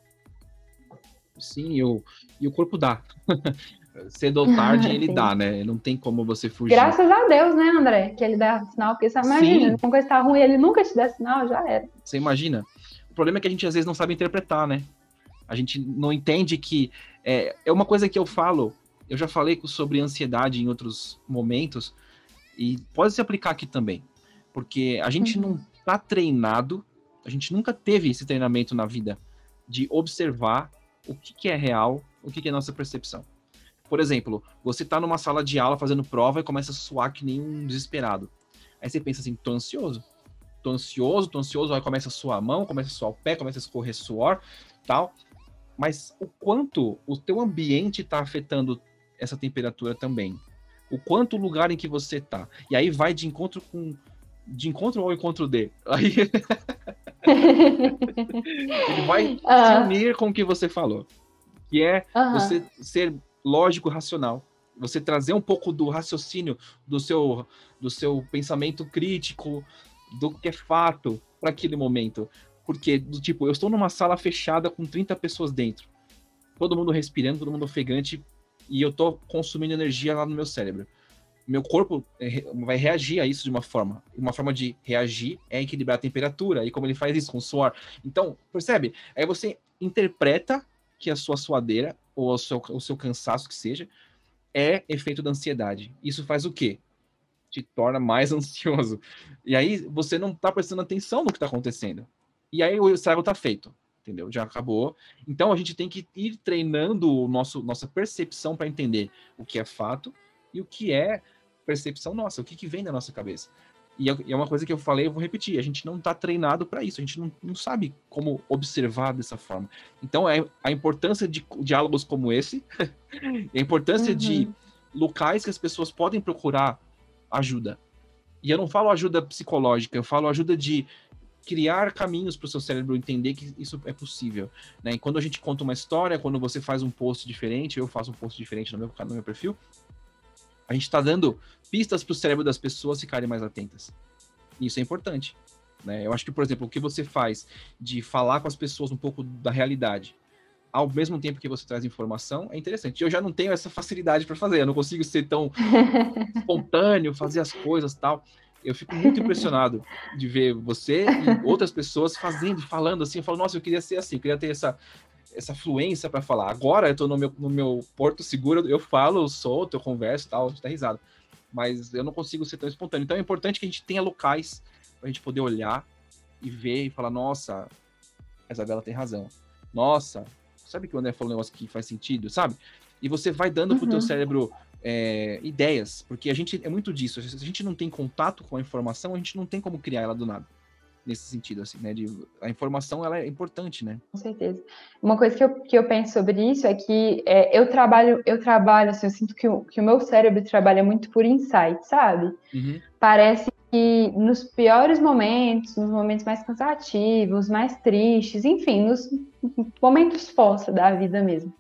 Sim, e o, e o corpo dá. <laughs> cedo ou <laughs> tarde ele dá, né? Não tem como você fugir. Graças a Deus, né, André? Que ele dá sinal, porque você imagina, uma coisa tá ruim, ele nunca te dá sinal, já era. Você imagina? O problema é que a gente às vezes não sabe interpretar, né? A gente não entende que. É, é uma coisa que eu falo, eu já falei sobre ansiedade em outros momentos, e pode se aplicar aqui também. Porque a gente uhum. não tá treinado, a gente nunca teve esse treinamento na vida de observar o que, que é real, o que, que é nossa percepção. Por exemplo, você tá numa sala de aula fazendo prova e começa a suar que nem um desesperado. Aí você pensa assim, tô ansioso. Tô ansioso, tô ansioso, aí começa a suar a mão, começa a suar o pé, começa a escorrer suor, tal. Mas o quanto o teu ambiente está afetando essa temperatura também. O quanto o lugar em que você tá. E aí vai de encontro com de encontro ao encontro de. Aí <laughs> <laughs> ele vai uh. se unir com o que você falou. Que é você ser lógico, racional. Você trazer um pouco do raciocínio, do seu, do seu pensamento crítico, do que é fato para aquele momento. Porque, do tipo, eu estou numa sala fechada com 30 pessoas dentro. Todo mundo respirando, todo mundo ofegante, e eu estou consumindo energia lá no meu cérebro. Meu corpo é, vai reagir a isso de uma forma. Uma forma de reagir é equilibrar a temperatura. E como ele faz isso com suor. Então, percebe? Aí você interpreta que a sua suadeira ou o seu, seu cansaço que seja, é efeito da ansiedade. Isso faz o quê? Te torna mais <laughs> ansioso. E aí você não está prestando atenção no que está acontecendo. E aí o estrago está feito, entendeu? Já acabou. Então a gente tem que ir treinando o nosso, nossa percepção para entender o que é fato e o que é percepção nossa, o que, que vem da nossa cabeça. E é uma coisa que eu falei, eu vou repetir, a gente não está treinado para isso, a gente não, não sabe como observar dessa forma. Então, é a importância de diálogos como esse, <laughs> a importância uhum. de locais que as pessoas podem procurar ajuda. E eu não falo ajuda psicológica, eu falo ajuda de criar caminhos para o seu cérebro entender que isso é possível. Né? E quando a gente conta uma história, quando você faz um post diferente, eu faço um post diferente no meu, no meu perfil, a gente está dando pistas para o cérebro das pessoas ficarem mais atentas. Isso é importante. Né? Eu acho que, por exemplo, o que você faz de falar com as pessoas um pouco da realidade, ao mesmo tempo que você traz informação, é interessante. Eu já não tenho essa facilidade para fazer, eu não consigo ser tão <laughs> espontâneo, fazer as coisas tal. Eu fico muito impressionado de ver você e outras pessoas fazendo, falando assim. Eu falo, nossa, eu queria ser assim, eu queria ter essa, essa fluência para falar. Agora eu tô no meu, no meu porto seguro, eu falo, eu solto, eu converso tal, a gente tá risado. Mas eu não consigo ser tão espontâneo. Então é importante que a gente tenha locais pra gente poder olhar e ver e falar, nossa, a Isabela tem razão. Nossa, sabe que o André falou um negócio que faz sentido, sabe? E você vai dando uhum. pro teu cérebro é, ideias, porque a gente é muito disso. Se a gente não tem contato com a informação, a gente não tem como criar ela do nada nesse sentido, assim, né? De, a informação, ela é importante, né? Com certeza. Uma coisa que eu, que eu penso sobre isso é que é, eu trabalho, eu trabalho, assim, eu sinto que o, que o meu cérebro trabalha muito por insight, sabe? Uhum. Parece que nos piores momentos, nos momentos mais cansativos, mais tristes, enfim, nos momentos força da vida mesmo,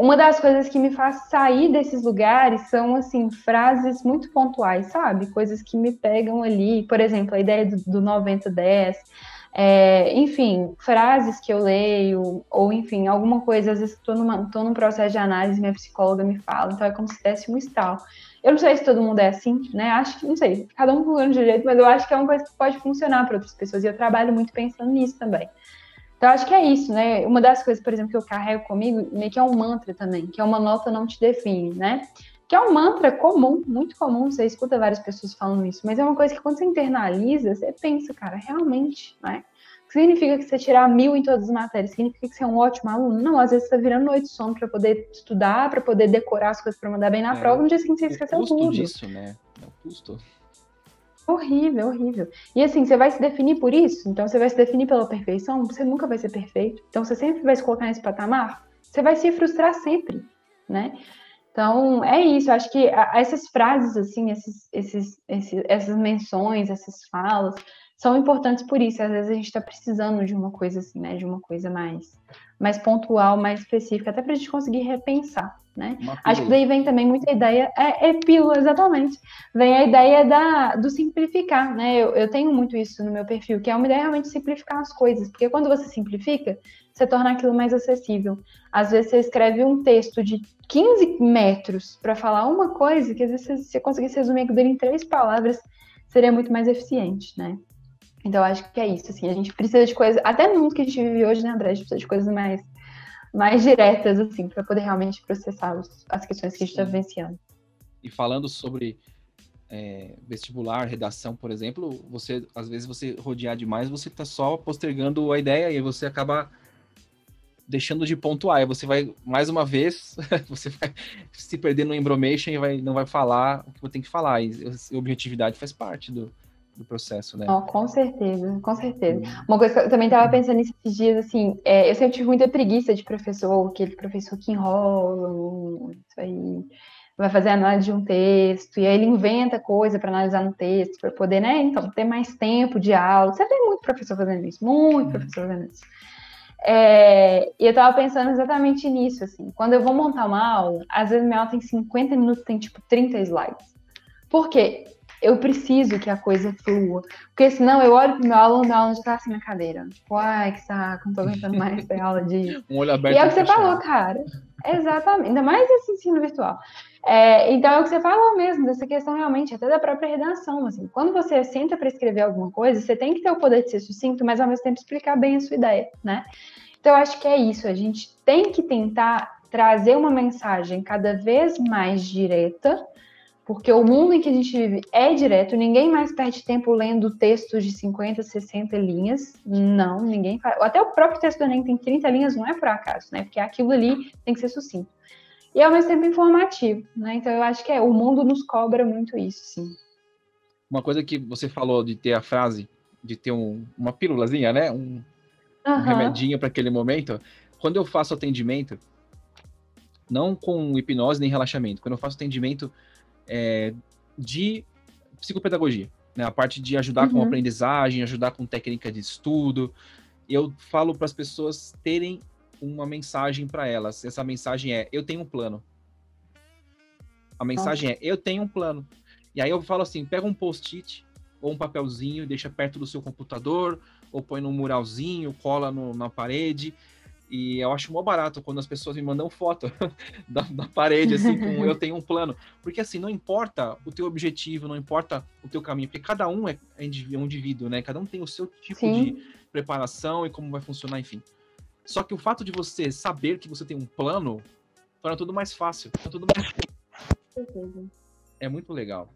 uma das coisas que me faz sair desses lugares são, assim, frases muito pontuais, sabe? Coisas que me pegam ali. Por exemplo, a ideia do, do 90-10. É, enfim, frases que eu leio, ou enfim, alguma coisa, às vezes estou num processo de análise, minha psicóloga me fala, então é como se desse um estalo. Eu não sei se todo mundo é assim, né? Acho que, não sei, cada um funciona de jeito, mas eu acho que é uma coisa que pode funcionar para outras pessoas, e eu trabalho muito pensando nisso também. Então, acho que é isso, né? Uma das coisas, por exemplo, que eu carrego comigo, meio que é um mantra também, que é uma nota não te define, né? Que é um mantra comum, muito comum, você escuta várias pessoas falando isso, mas é uma coisa que quando você internaliza, você pensa, cara, realmente, né? Significa que você tirar mil em todas as matérias? Significa que você é um ótimo aluno? Não, às vezes você tá virando noite de sono para poder estudar, para poder decorar as coisas para mandar bem na é, prova, no dia seguinte você esqueceu tudo. O custo disso, né? É o custo. Horrível, horrível. E assim, você vai se definir por isso? Então você vai se definir pela perfeição? Você nunca vai ser perfeito. Então você sempre vai se colocar nesse patamar? Você vai se frustrar sempre, né? Então, é isso. Eu acho que essas frases, assim, esses, esses, esses, essas menções, essas falas, são importantes por isso. Às vezes a gente está precisando de uma coisa assim, né? De uma coisa mais, mais pontual, mais específica, até para a gente conseguir repensar, né? Acho que daí vem também muita ideia. É, é pílula, exatamente. Vem a ideia da, do simplificar, né? Eu, eu tenho muito isso no meu perfil, que é uma ideia realmente de simplificar as coisas. Porque quando você simplifica, você torna aquilo mais acessível. Às vezes você escreve um texto de 15 metros para falar uma coisa que às vezes se você conseguisse resumir aquilo em três palavras, seria muito mais eficiente, né? Então, acho que é isso, assim, a gente precisa de coisas, até no mundo que a gente vive hoje, né, André, a gente precisa de coisas mais, mais diretas, assim, para poder realmente processar os, as questões que a gente está vivenciando. E falando sobre é, vestibular, redação, por exemplo, você, às vezes, você rodear demais, você está só postergando a ideia e você acaba deixando de pontuar. E você vai, mais uma vez, <laughs> você vai se perder no embromation e vai, não vai falar o que você tem que falar. E, e objetividade faz parte do, do processo, né? Oh, com certeza, com certeza. Uhum. Uma coisa que eu também estava pensando nesses dias, assim, é, eu sempre tive muita preguiça de professor, aquele professor que enrola, isso aí, vai fazer análise de um texto, e aí ele inventa coisa para analisar no texto, para poder, né, então, ter mais tempo de aula. Você tem muito professor fazendo isso, muito uhum. professor fazendo isso. É, e eu tava pensando exatamente nisso, assim. Quando eu vou montar uma aula, às vezes minha aula tem 50 minutos, tem tipo 30 slides. Por quê? Eu preciso que a coisa flua. Porque senão eu olho pro meu aluno, meu aluno já tá assim na cadeira. Tipo, ai, que saco, não tô aguentando mais <laughs> essa aula de. Um olho aberto. E é o que você falou, cara. Exatamente. Ainda mais esse ensino virtual. É, então é o que você falou mesmo, dessa questão realmente, até da própria redação. Assim, quando você senta para escrever alguma coisa, você tem que ter o poder de ser sucinto, mas ao mesmo tempo explicar bem a sua ideia, né? Então, eu acho que é isso. A gente tem que tentar trazer uma mensagem cada vez mais direta, porque o mundo em que a gente vive é direto, ninguém mais perde tempo lendo textos de 50, 60 linhas. Não, ninguém faz. Até o próprio texto do Enem tem 30 linhas, não é por acaso, né? Porque aquilo ali tem que ser sucinto e ao mesmo tempo informativo, né? Então eu acho que é, o mundo nos cobra muito isso, sim. Uma coisa que você falou de ter a frase, de ter um, uma pílulazinha, né? Um, uhum. um remedinho para aquele momento. Quando eu faço atendimento, não com hipnose nem relaxamento, quando eu faço atendimento é, de psicopedagogia, né? A parte de ajudar uhum. com aprendizagem, ajudar com técnica de estudo, eu falo para as pessoas terem uma mensagem para elas. Essa mensagem é: eu tenho um plano. A mensagem é: eu tenho um plano. E aí eu falo assim: pega um post-it ou um papelzinho, deixa perto do seu computador, ou põe num muralzinho, cola no, na parede. E eu acho mó barato quando as pessoas me mandam foto <laughs> da, da, parede, assim, com eu tenho um plano. Porque assim, não importa o teu objetivo, não importa o teu caminho, porque cada um é, é um indivíduo, né? Cada um tem o seu tipo Sim. de preparação e como vai funcionar, enfim. Só que o fato de você saber que você tem um plano torna tudo mais fácil, torna tudo mais. É muito legal.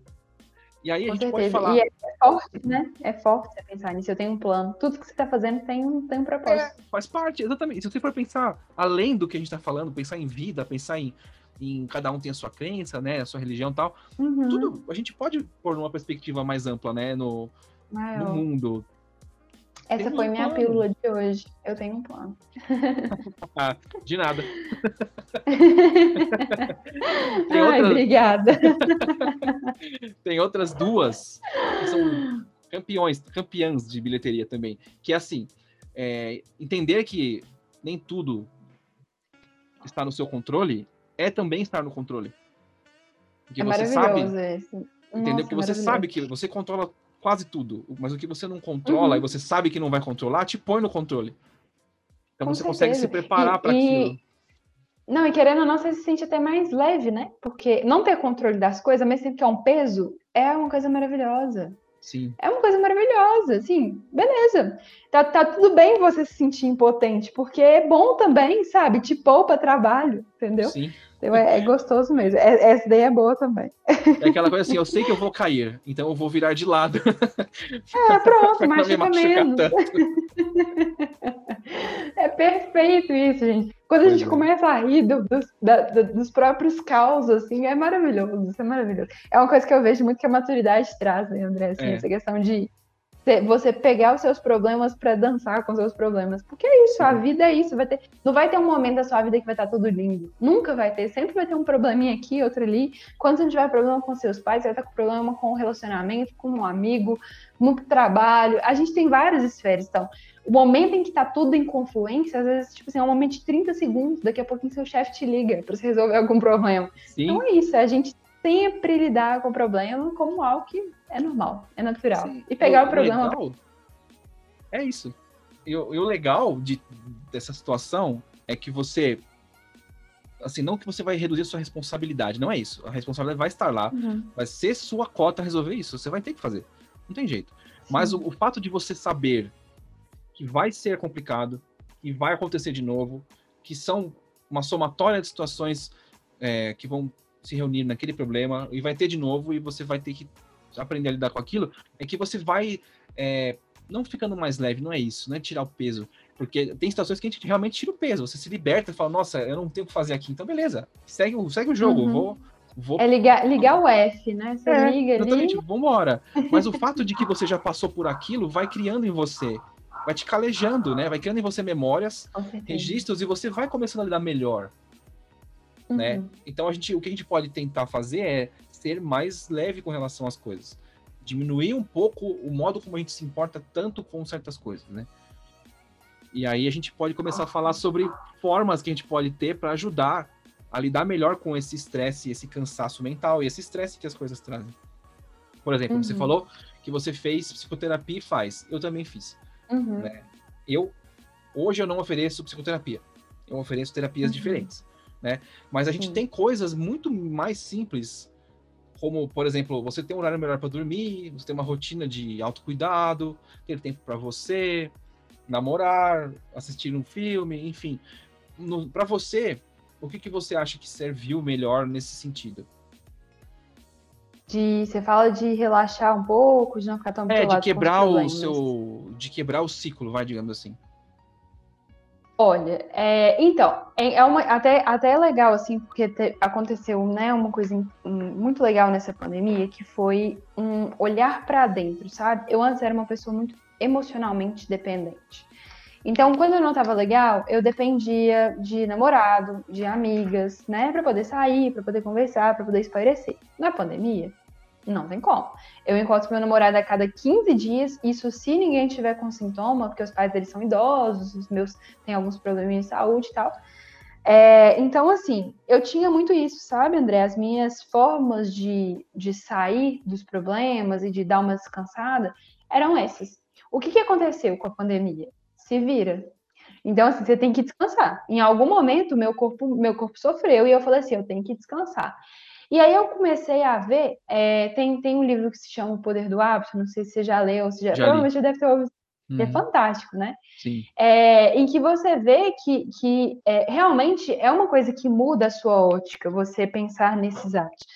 E aí Com a gente certeza. pode falar. E é forte, né? É forte você pensar nisso. Eu tenho um plano. Tudo que você está fazendo tem um, tem um propósito. É, faz parte, exatamente. Se você for pensar além do que a gente está falando, pensar em vida, pensar em, em cada um tem a sua crença, né? A sua religião e tal. Uhum. Tudo a gente pode pôr numa perspectiva mais ampla, né? No, no mundo. Essa foi minha plano. pílula de hoje. Eu tenho um plano. <laughs> ah, de nada. <laughs> Ai, outras... obrigada. <laughs> Tem outras duas que são campeões, campeãs de bilheteria também. Que é assim, é, entender que nem tudo está no seu controle é também estar no controle. Porque é você sabe, esse. entendeu? Porque você sabe que você controla quase tudo. Mas o que você não controla uhum. e você sabe que não vai controlar, te põe no controle. Então Com você certeza. consegue se preparar para aquilo. Não, e querendo ou não, você se sente até mais leve, né? Porque não ter controle das coisas, mesmo que é um peso, é uma coisa maravilhosa. Sim. É uma coisa maravilhosa, assim, beleza. Tá, tá tudo bem você se sentir impotente, porque é bom também, sabe? Te poupa trabalho, entendeu? Sim. Então é, é gostoso mesmo. É, essa ideia é boa também. É aquela coisa assim, eu sei que eu vou cair, então eu vou virar de lado. <laughs> É, pronto, <laughs> machuca menos. <laughs> é perfeito isso, gente. Quando a gente é. começa a rir do, do, da, dos próprios caos, assim, é maravilhoso. Isso é maravilhoso. É uma coisa que eu vejo muito que a maturidade traz, né, André? Assim, é. Essa questão de você pegar os seus problemas para dançar com os seus problemas. Porque é isso, a vida é isso. Vai ter, não vai ter um momento da sua vida que vai estar tudo lindo. Nunca vai ter. Sempre vai ter um probleminha aqui, outro ali. Quando você tiver problema com seus pais, você vai estar com problema com o relacionamento, com um amigo, no trabalho. A gente tem várias esferas. Então, o momento em que tá tudo em confluência, às vezes, tipo assim, é um momento de 30 segundos. Daqui a pouquinho seu chefe te liga para você resolver algum problema. Sim. Então é isso. A gente sempre lidar com o problema como algo que é normal, é natural. Sim. E pegar o, o problema. Legal é isso. E o, e o legal de, dessa situação é que você. Assim, não que você vai reduzir a sua responsabilidade, não é isso. A responsabilidade vai estar lá, uhum. vai ser sua cota resolver isso. Você vai ter que fazer. Não tem jeito. Sim. Mas o, o fato de você saber que vai ser complicado, que vai acontecer de novo, que são uma somatória de situações é, que vão se reunir naquele problema e vai ter de novo e você vai ter que aprender a lidar com aquilo, é que você vai é, não ficando mais leve, não é isso, não é tirar o peso. Porque tem situações que a gente realmente tira o peso, você se liberta e fala, nossa, eu não tenho o que fazer aqui, então beleza, segue, segue o jogo, uhum. vou, vou. É ligar, ligar o F, né? Você é, liga exatamente, vambora. Mas o <laughs> fato de que você já passou por aquilo vai criando em você, vai te calejando, né? Vai criando em você memórias, registros e você vai começando a lidar melhor. Né? Uhum. Então a gente, o que a gente pode tentar fazer é ser mais leve com relação às coisas. Diminuir um pouco o modo como a gente se importa tanto com certas coisas, né? E aí a gente pode começar a falar sobre formas que a gente pode ter para ajudar a lidar melhor com esse estresse, esse cansaço mental e esse estresse que as coisas trazem. Por exemplo, uhum. você falou que você fez psicoterapia e faz. Eu também fiz. Uhum. Né? Eu hoje eu não ofereço psicoterapia. Eu ofereço terapias uhum. diferentes, né? Mas a gente tem coisas muito mais simples como, por exemplo, você tem um horário melhor para dormir, você tem uma rotina de autocuidado, ter tempo para você, namorar, assistir um filme, enfim. Para você, o que, que você acha que serviu melhor nesse sentido? De, você fala de relaxar um pouco, de não ficar tão É, de quebrar o seu. De quebrar o ciclo, vai, digamos assim. Olha, é, então, é, é uma, até, até é legal, assim, porque te, aconteceu, né, uma coisa muito legal nessa pandemia, que foi um olhar para dentro, sabe? Eu antes era uma pessoa muito emocionalmente dependente. Então, quando eu não estava legal, eu dependia de namorado, de amigas, né, para poder sair, para poder conversar, para poder espairecer. Na pandemia, não tem como. Eu encontro meu namorado a cada 15 dias, isso se ninguém tiver com sintoma, porque os pais deles são idosos, os meus têm alguns problemas de saúde e tal. É, então, assim, eu tinha muito isso, sabe, André? As minhas formas de, de sair dos problemas e de dar uma descansada eram essas. O que, que aconteceu com a pandemia? Se vira. Então, assim, você tem que descansar. Em algum momento, meu corpo, meu corpo sofreu e eu falei assim: eu tenho que descansar. E aí eu comecei a ver, é, tem, tem um livro que se chama O Poder do Hábito, não sei se você já leu, se já, já provavelmente já deve ter ouvido. Hum. É uhum. fantástico, né? Sim. É, em que você vê que, que é, realmente é uma coisa que muda a sua ótica, você pensar nesses atos.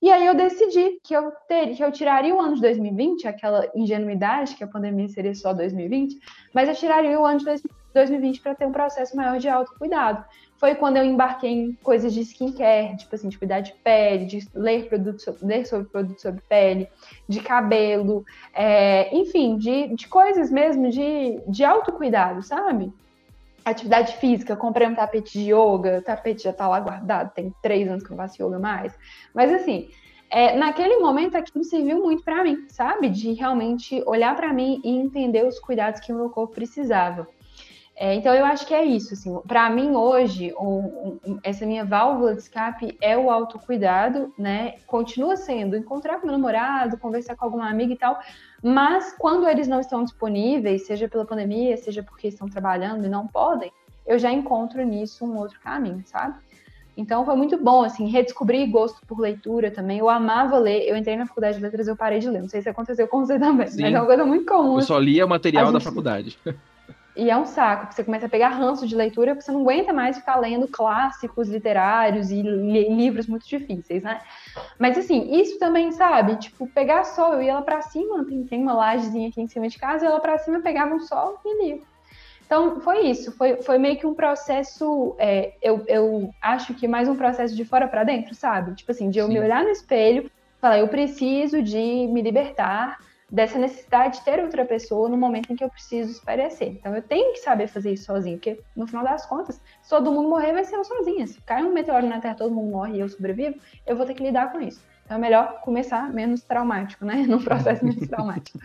E aí eu decidi que eu teria, que eu tiraria o ano de 2020, aquela ingenuidade que a pandemia seria só 2020, mas eu tiraria o ano de 2020 para ter um processo maior de autocuidado foi quando eu embarquei em coisas de skincare, tipo assim, de cuidar de pele, de ler, produtos, ler sobre produtos sobre pele, de cabelo, é, enfim, de, de coisas mesmo de, de autocuidado, sabe? Atividade física, comprei um tapete de yoga, o tapete já tá lá guardado, tem três anos que eu faço yoga mais. Mas assim, é, naquele momento aquilo serviu muito para mim, sabe? De realmente olhar para mim e entender os cuidados que o meu corpo precisava. É, então eu acho que é isso, assim, para mim hoje, um, um, essa minha válvula de escape é o autocuidado, né? Continua sendo encontrar com meu namorado, conversar com alguma amiga e tal, mas quando eles não estão disponíveis, seja pela pandemia, seja porque estão trabalhando e não podem, eu já encontro nisso um outro caminho, sabe? Então foi muito bom, assim, redescobrir gosto por leitura também. Eu amava ler. Eu entrei na faculdade de letras, eu parei de ler. Não sei se aconteceu com você também, Sim. mas é uma coisa muito comum. Eu só lia material gente... da faculdade. E é um saco, porque você começa a pegar ranço de leitura, porque você não aguenta mais ficar lendo clássicos literários e livros muito difíceis, né? Mas assim, isso também, sabe? Tipo, pegar sol, eu ia lá pra cima, tem, tem uma lajezinha aqui em cima de casa, eu ia lá pra cima, pegava um sol e lia. Então, foi isso, foi, foi meio que um processo, é, eu, eu acho que mais um processo de fora para dentro, sabe? Tipo assim, de eu Sim. me olhar no espelho, falar, eu preciso de me libertar dessa necessidade de ter outra pessoa no momento em que eu preciso esparecer. Então eu tenho que saber fazer isso sozinho, porque no final das contas, se todo mundo morrer, vai ser eu sozinha. Se cai um meteoro na Terra, todo mundo morre e eu sobrevivo, eu vou ter que lidar com isso. Então é melhor começar menos traumático, né? Num processo menos <laughs> traumático.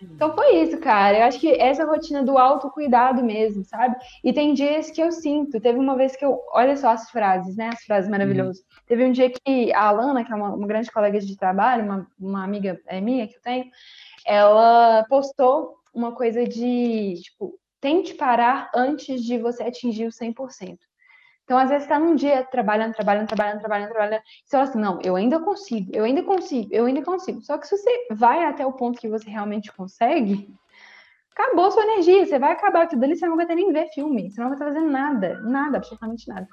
Então foi isso, cara. Eu acho que essa rotina do autocuidado mesmo, sabe? E tem dias que eu sinto. Teve uma vez que eu. Olha só as frases, né? As frases maravilhosas. Uhum. Teve um dia que a Alana, que é uma, uma grande colega de trabalho, uma, uma amiga é, minha que eu tenho, ela postou uma coisa de, tipo, tente parar antes de você atingir o 100%. Então, às vezes, está num dia trabalhando, trabalhando, trabalhando, trabalhando, trabalhando, e você fala assim, não, eu ainda consigo, eu ainda consigo, eu ainda consigo. Só que se você vai até o ponto que você realmente consegue, acabou sua energia, você vai acabar aquilo dali, você não vai ter nem ver filme, você não vai estar fazendo nada, nada, absolutamente nada.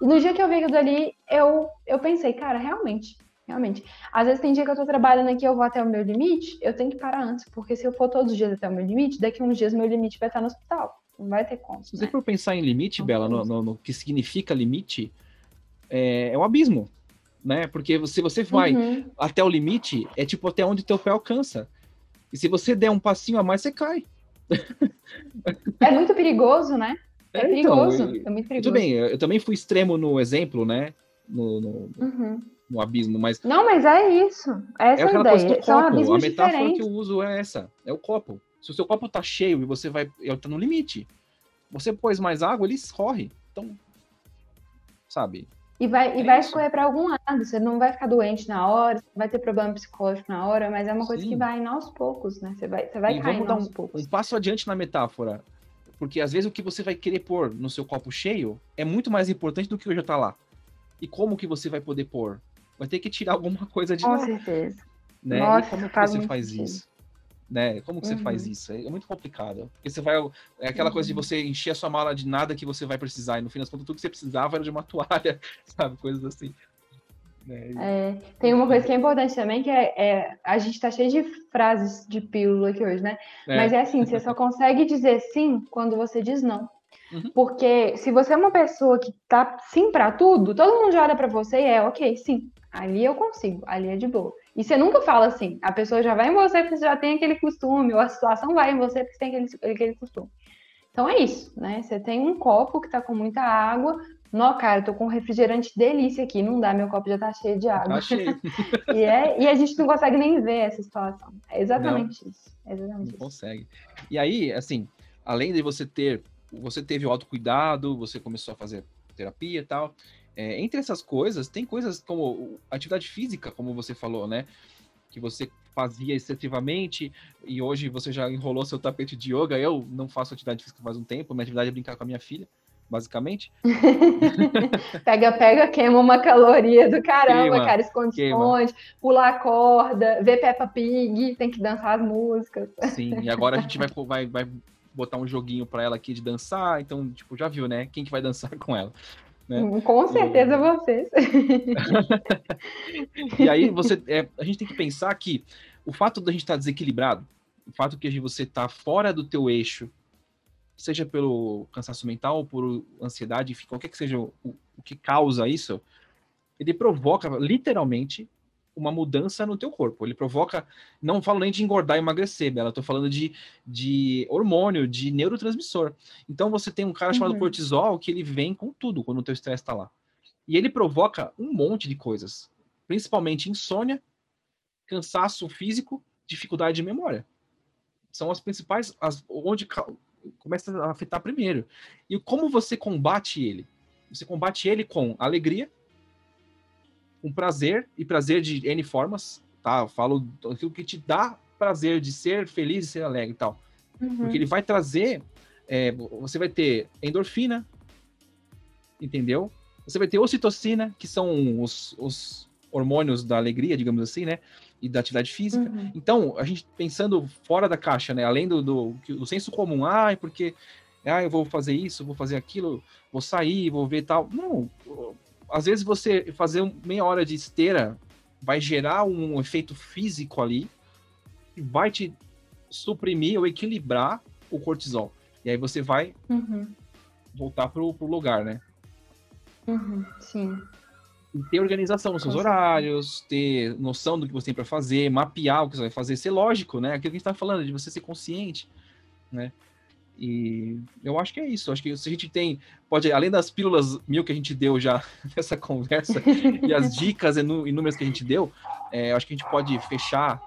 E no dia que eu vi aquilo dali, eu, eu pensei, cara, realmente, realmente. Às vezes tem dia que eu tô trabalhando aqui, eu vou até o meu limite, eu tenho que parar antes, porque se eu for todos os dias até o meu limite, daqui uns dias meu limite vai estar no hospital. Não vai ter como. Se você né? for pensar em limite, não Bela, no, no, no, que significa limite, é, é um abismo, né? Porque se você vai uhum. até o limite, é tipo até onde teu pé alcança. E se você der um passinho a mais, você cai. É muito perigoso, né? É, é perigoso. Então, é muito perigoso. Tudo bem, eu também fui extremo no exemplo, né? No, no, uhum. no abismo, mas. Não, mas é isso. Essa é a ideia. São abismos A metáfora diferentes. que eu uso é essa: é o copo. Se o seu copo tá cheio e você vai. Ele tá no limite. Você pôs mais água, ele escorre. Então. Sabe? E vai, é e vai escorrer para algum lado. Você não vai ficar doente na hora, vai ter problema psicológico na hora, mas é uma coisa Sim. que vai indo aos poucos, né? Você vai, você vai caindo aos um, poucos. Um passo adiante na metáfora. Porque às vezes o que você vai querer pôr no seu copo cheio é muito mais importante do que já tá lá. E como que você vai poder pôr? Vai ter que tirar alguma coisa de Com lá. Com certeza. Né? Nossa, e como que você faz sentido. isso? Né? Como que uhum. você faz uhum. isso? É muito complicado. Porque você vai. É aquela uhum. coisa de uhum. você encher a sua mala de nada que você vai precisar. E no fim das contas, tudo que você precisava era de uma <laughs> toalha, sabe? Coisas assim. É, é, tem uma coisa que é importante também, que é, é, a gente tá cheio de frases de pílula aqui hoje, né? É. Mas é assim, você só <laughs> consegue dizer sim quando você diz não. Uhum. Porque se você é uma pessoa que tá sim para tudo, todo mundo já olha para você e é ok, sim, ali eu consigo, ali é de boa. E você nunca fala assim, a pessoa já vai em você porque você já tem aquele costume, ou a situação vai em você porque você tem aquele, aquele costume. Então é isso, né? Você tem um copo que tá com muita água. Não, cara, eu tô com um refrigerante delícia aqui, não dá, meu copo já tá cheio de água. Tá cheio. <laughs> e, é, e a gente não consegue nem ver essa situação. É exatamente não, isso. É exatamente não isso. consegue. E aí, assim, além de você ter, você teve o autocuidado, você começou a fazer terapia e tal. É, entre essas coisas, tem coisas como atividade física, como você falou, né? Que você fazia excessivamente e hoje você já enrolou seu tapete de yoga. Eu não faço atividade física faz um tempo, minha atividade é brincar com a minha filha, basicamente. <laughs> pega, pega, queima uma caloria do caramba, queima, cara, esconde, esconde, pular corda, ver Peppa Pig, tem que dançar as músicas. Sim, e agora a gente vai, <laughs> vai, vai botar um joguinho para ela aqui de dançar, então, tipo, já viu, né? Quem que vai dançar <laughs> com ela? Né? Hum, com certeza e... vocês. <laughs> e aí você, é, a gente tem que pensar que o fato da gente estar tá desequilibrado, o fato que você está fora do teu eixo, seja pelo cansaço mental ou por ansiedade, enfim, qualquer que seja o, o que causa isso, ele provoca literalmente uma mudança no teu corpo. Ele provoca, não falo nem de engordar e emagrecer, Bela, tô falando de, de hormônio, de neurotransmissor. Então você tem um cara chamado uhum. cortisol que ele vem com tudo quando o teu estresse está lá. E ele provoca um monte de coisas, principalmente insônia, cansaço físico, dificuldade de memória. São as principais, as, onde começa a afetar primeiro. E como você combate ele? Você combate ele com alegria, com prazer, e prazer de N formas, tá? Eu falo aquilo que te dá prazer de ser feliz e ser alegre e tal. Uhum. Porque ele vai trazer, é, você vai ter endorfina, entendeu? você vai ter ocitocina, que são os, os hormônios da alegria, digamos assim, né? E da atividade física. Uhum. Então, a gente pensando fora da caixa, né? Além do, do, do senso comum, ah, é porque ah, eu vou fazer isso, vou fazer aquilo, vou sair, vou ver tal. Não, às vezes você fazer meia hora de esteira vai gerar um efeito físico ali que vai te suprimir ou equilibrar o cortisol. E aí você vai uhum. voltar pro, pro lugar, né? Uhum, sim. E ter organização nos seus horários, ter noção do que você tem para fazer, mapear o que você vai fazer, ser lógico, né? Aquilo que a gente tá falando, de você ser consciente, né? E eu acho que é isso. Acho que se a gente tem, pode, além das pílulas mil que a gente deu já <laughs> nessa conversa e as <laughs> dicas inúmeras que a gente deu, é, acho que a gente pode fechar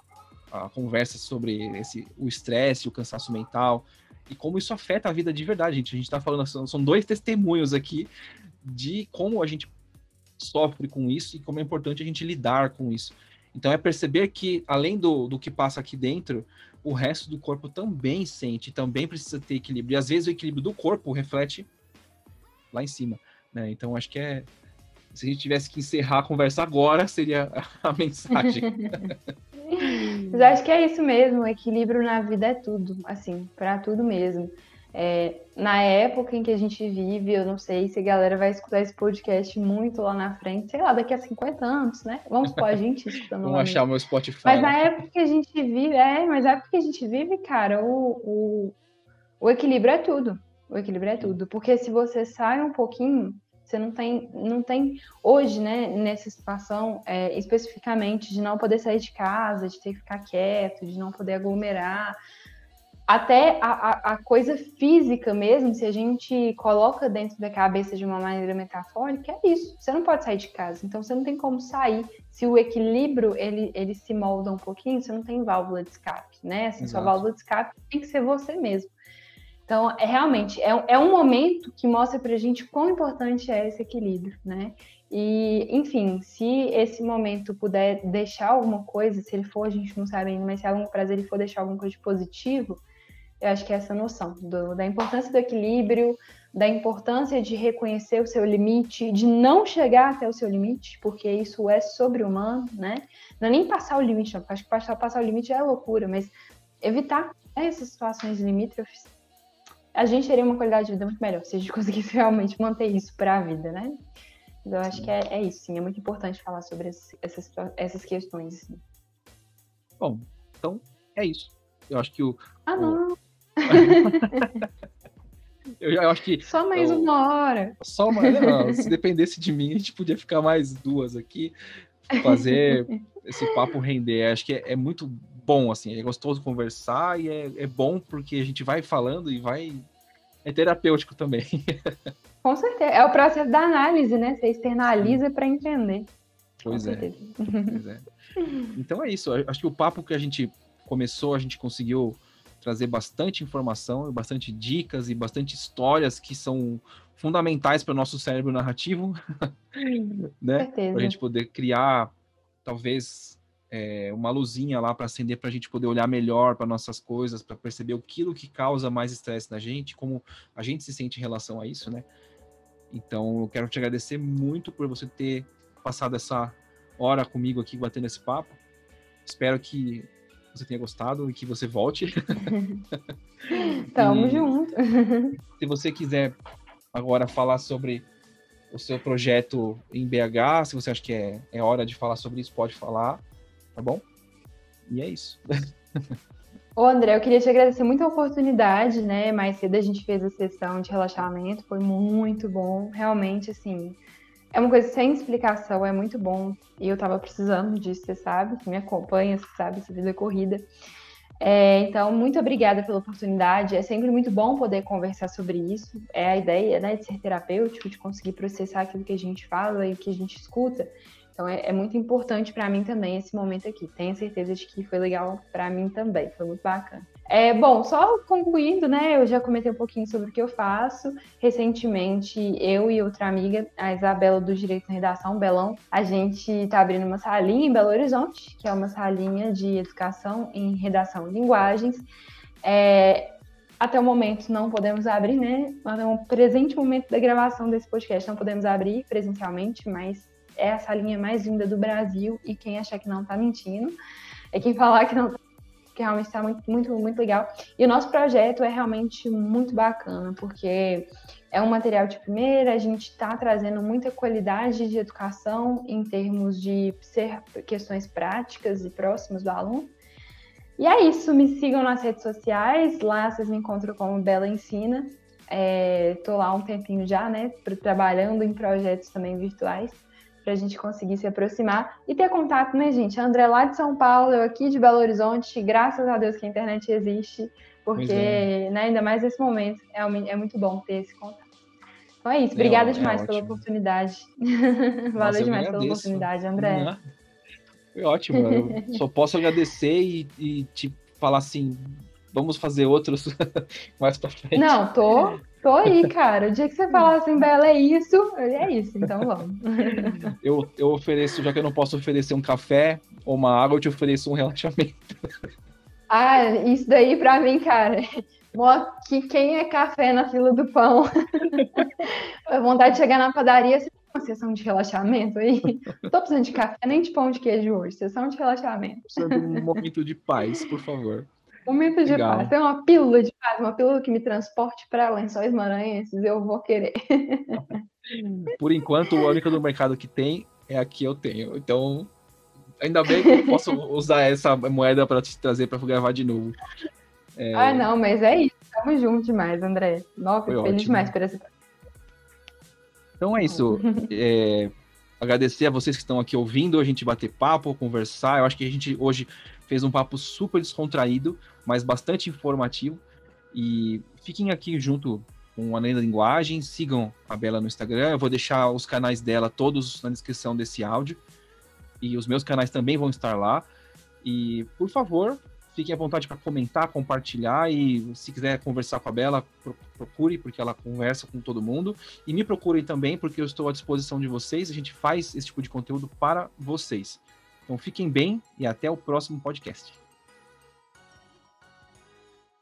a conversa sobre esse, o estresse, o cansaço mental e como isso afeta a vida de verdade, gente. A gente está falando, são dois testemunhos aqui de como a gente sofre com isso e como é importante a gente lidar com isso. Então é perceber que, além do, do que passa aqui dentro, o resto do corpo também sente, também precisa ter equilíbrio. E às vezes o equilíbrio do corpo reflete lá em cima. Né? Então acho que é. Se a gente tivesse que encerrar a conversa agora, seria <laughs> a mensagem. <laughs> Mas acho que é isso mesmo, equilíbrio na vida é tudo, assim, para tudo mesmo. É, na época em que a gente vive, eu não sei se a galera vai escutar esse podcast muito lá na frente, sei lá, daqui a 50 anos, né? Vamos pôr a gente escutando <laughs> Vamos achar o meu Spotify. Mas na época que a gente vive, é, mas na época que a gente vive, cara, o, o, o equilíbrio é tudo. O equilíbrio é tudo. Porque se você sai um pouquinho, você não tem, não tem hoje, né, nessa situação, é, especificamente de não poder sair de casa, de ter que ficar quieto, de não poder aglomerar, até a, a, a, coisa física mesmo, se a gente coloca dentro da cabeça de uma maneira metafórica, é isso. Você não pode sair de casa, então você não tem como sair. Se o equilíbrio ele, ele se molda um pouquinho, você não tem válvula de escape, né? Assim, sua válvula de escape tem que ser você mesmo. Então, é realmente é, é um momento que mostra para a gente quão importante é esse equilíbrio, né? E, enfim, se esse momento puder deixar alguma coisa, se ele for, a gente não sabe ainda, mas se a longo prazo ele for deixar alguma coisa de positivo, eu acho que é essa noção do, da importância do equilíbrio, da importância de reconhecer o seu limite, de não chegar até o seu limite, porque isso é sobre-humano, né? Não é nem passar o limite, não, porque acho que passar, passar o limite é loucura, mas evitar né, essas situações limítrofes, a gente teria uma qualidade de vida muito melhor se a gente <laughs> conseguisse realmente manter isso para a vida, né? Então, eu acho que é, é, isso, sim. É muito importante falar sobre essas, essas questões. Assim. Bom, então é isso. Eu acho que o. Ah, não! <laughs> eu, eu, acho que. Só mais eu, uma hora. Só mais. Não, se dependesse de mim, a gente podia ficar mais duas aqui, fazer <laughs> esse papo render. Acho que é, é, muito bom, assim. É gostoso conversar e é, é bom porque a gente vai falando e vai. É terapêutico também. <laughs> Com certeza. É o processo da análise, né? Você externaliza para entender. Pois é. pois é. Então é isso. Acho que o papo que a gente começou, a gente conseguiu trazer bastante informação, bastante dicas e bastante histórias que são fundamentais para o nosso cérebro narrativo, <laughs> né? Para a gente poder criar, talvez, é, uma luzinha lá para acender, para a gente poder olhar melhor para nossas coisas, para perceber aquilo que causa mais estresse na gente, como a gente se sente em relação a isso, né? Então, eu quero te agradecer muito por você ter passado essa hora comigo aqui, batendo esse papo. Espero que você tenha gostado e que você volte. <laughs> Tamo e, junto. <laughs> se você quiser agora falar sobre o seu projeto em BH, se você acha que é, é hora de falar sobre isso, pode falar, tá bom? E é isso. <laughs> Ô André, eu queria te agradecer muito a oportunidade, né? Mais cedo a gente fez a sessão de relaxamento, foi muito bom. Realmente, assim, é uma coisa sem explicação, é muito bom. E eu tava precisando disso, você sabe, me acompanha, você sabe, essa vida corrida. É, então, muito obrigada pela oportunidade. É sempre muito bom poder conversar sobre isso. É a ideia né, de ser terapêutico, de conseguir processar aquilo que a gente fala e que a gente escuta. Então, é, é muito importante para mim também esse momento aqui. Tenho certeza de que foi legal para mim também. Foi muito bacana. É, bom, só concluindo, né? Eu já comentei um pouquinho sobre o que eu faço. Recentemente, eu e outra amiga, a Isabela do Direito na Redação, Belão, a gente está abrindo uma salinha em Belo Horizonte, que é uma salinha de educação em redação e linguagens. É, até o momento não podemos abrir, né? No presente momento da gravação desse podcast não podemos abrir presencialmente, mas é a salinha mais linda do Brasil e quem achar que não tá mentindo é quem falar que não tá que realmente está muito, muito, muito legal. E o nosso projeto é realmente muito bacana, porque é um material de primeira, a gente está trazendo muita qualidade de educação em termos de ser questões práticas e próximas do aluno. E é isso, me sigam nas redes sociais, lá vocês me encontram como Bela Ensina. Estou é, lá um tempinho já, né, trabalhando em projetos também virtuais para a gente conseguir se aproximar e ter contato, né, gente? André lá de São Paulo, eu aqui de Belo Horizonte, graças a Deus que a internet existe, porque, é. né, ainda mais nesse momento, é, é muito bom ter esse contato. Então é isso, obrigada é, demais é pela oportunidade. <laughs> Valeu demais pela oportunidade, André. Foi ótimo, eu só posso agradecer e, e te falar assim, vamos fazer outros <laughs> mais pra frente. Não, tô, tô aí, cara. O dia que você falar assim, Bela, é isso, é isso, então vamos. <laughs> Eu, eu ofereço, já que eu não posso oferecer um café ou uma água, eu te ofereço um relaxamento. <laughs> Ah, isso daí pra mim, cara. Que quem é café na fila do pão? <laughs> A vontade de chegar na padaria, você uma sessão de relaxamento aí? Não tô precisando de café nem de pão de queijo hoje, sessão de relaxamento. De um momento de paz, por favor. Momento de Legal. paz. Tem uma pílula de paz, uma pílula que me transporte para lençóis maranhenses, eu vou querer. <laughs> Por enquanto, a única do mercado que tem é a que eu tenho. Então, ainda bem que eu posso usar essa moeda para te trazer para gravar de novo. É... Ah, não, mas é isso. Tamo junto demais, André. Nossa, Foi feliz ótimo. demais por essa. Então é isso. <laughs> É, agradecer a vocês que estão aqui ouvindo, a gente bater papo, conversar. Eu acho que a gente hoje fez um papo super descontraído, mas bastante informativo. E fiquem aqui junto com a Nena da Linguagem, sigam a Bela no Instagram. Eu vou deixar os canais dela todos na descrição desse áudio. E os meus canais também vão estar lá. E, por favor, fiquem à vontade para comentar, compartilhar e se quiser conversar com a Bela, procure, porque ela conversa com todo mundo. E me procurem também, porque eu estou à disposição de vocês. A gente faz esse tipo de conteúdo para vocês. Então fiquem bem e até o próximo podcast.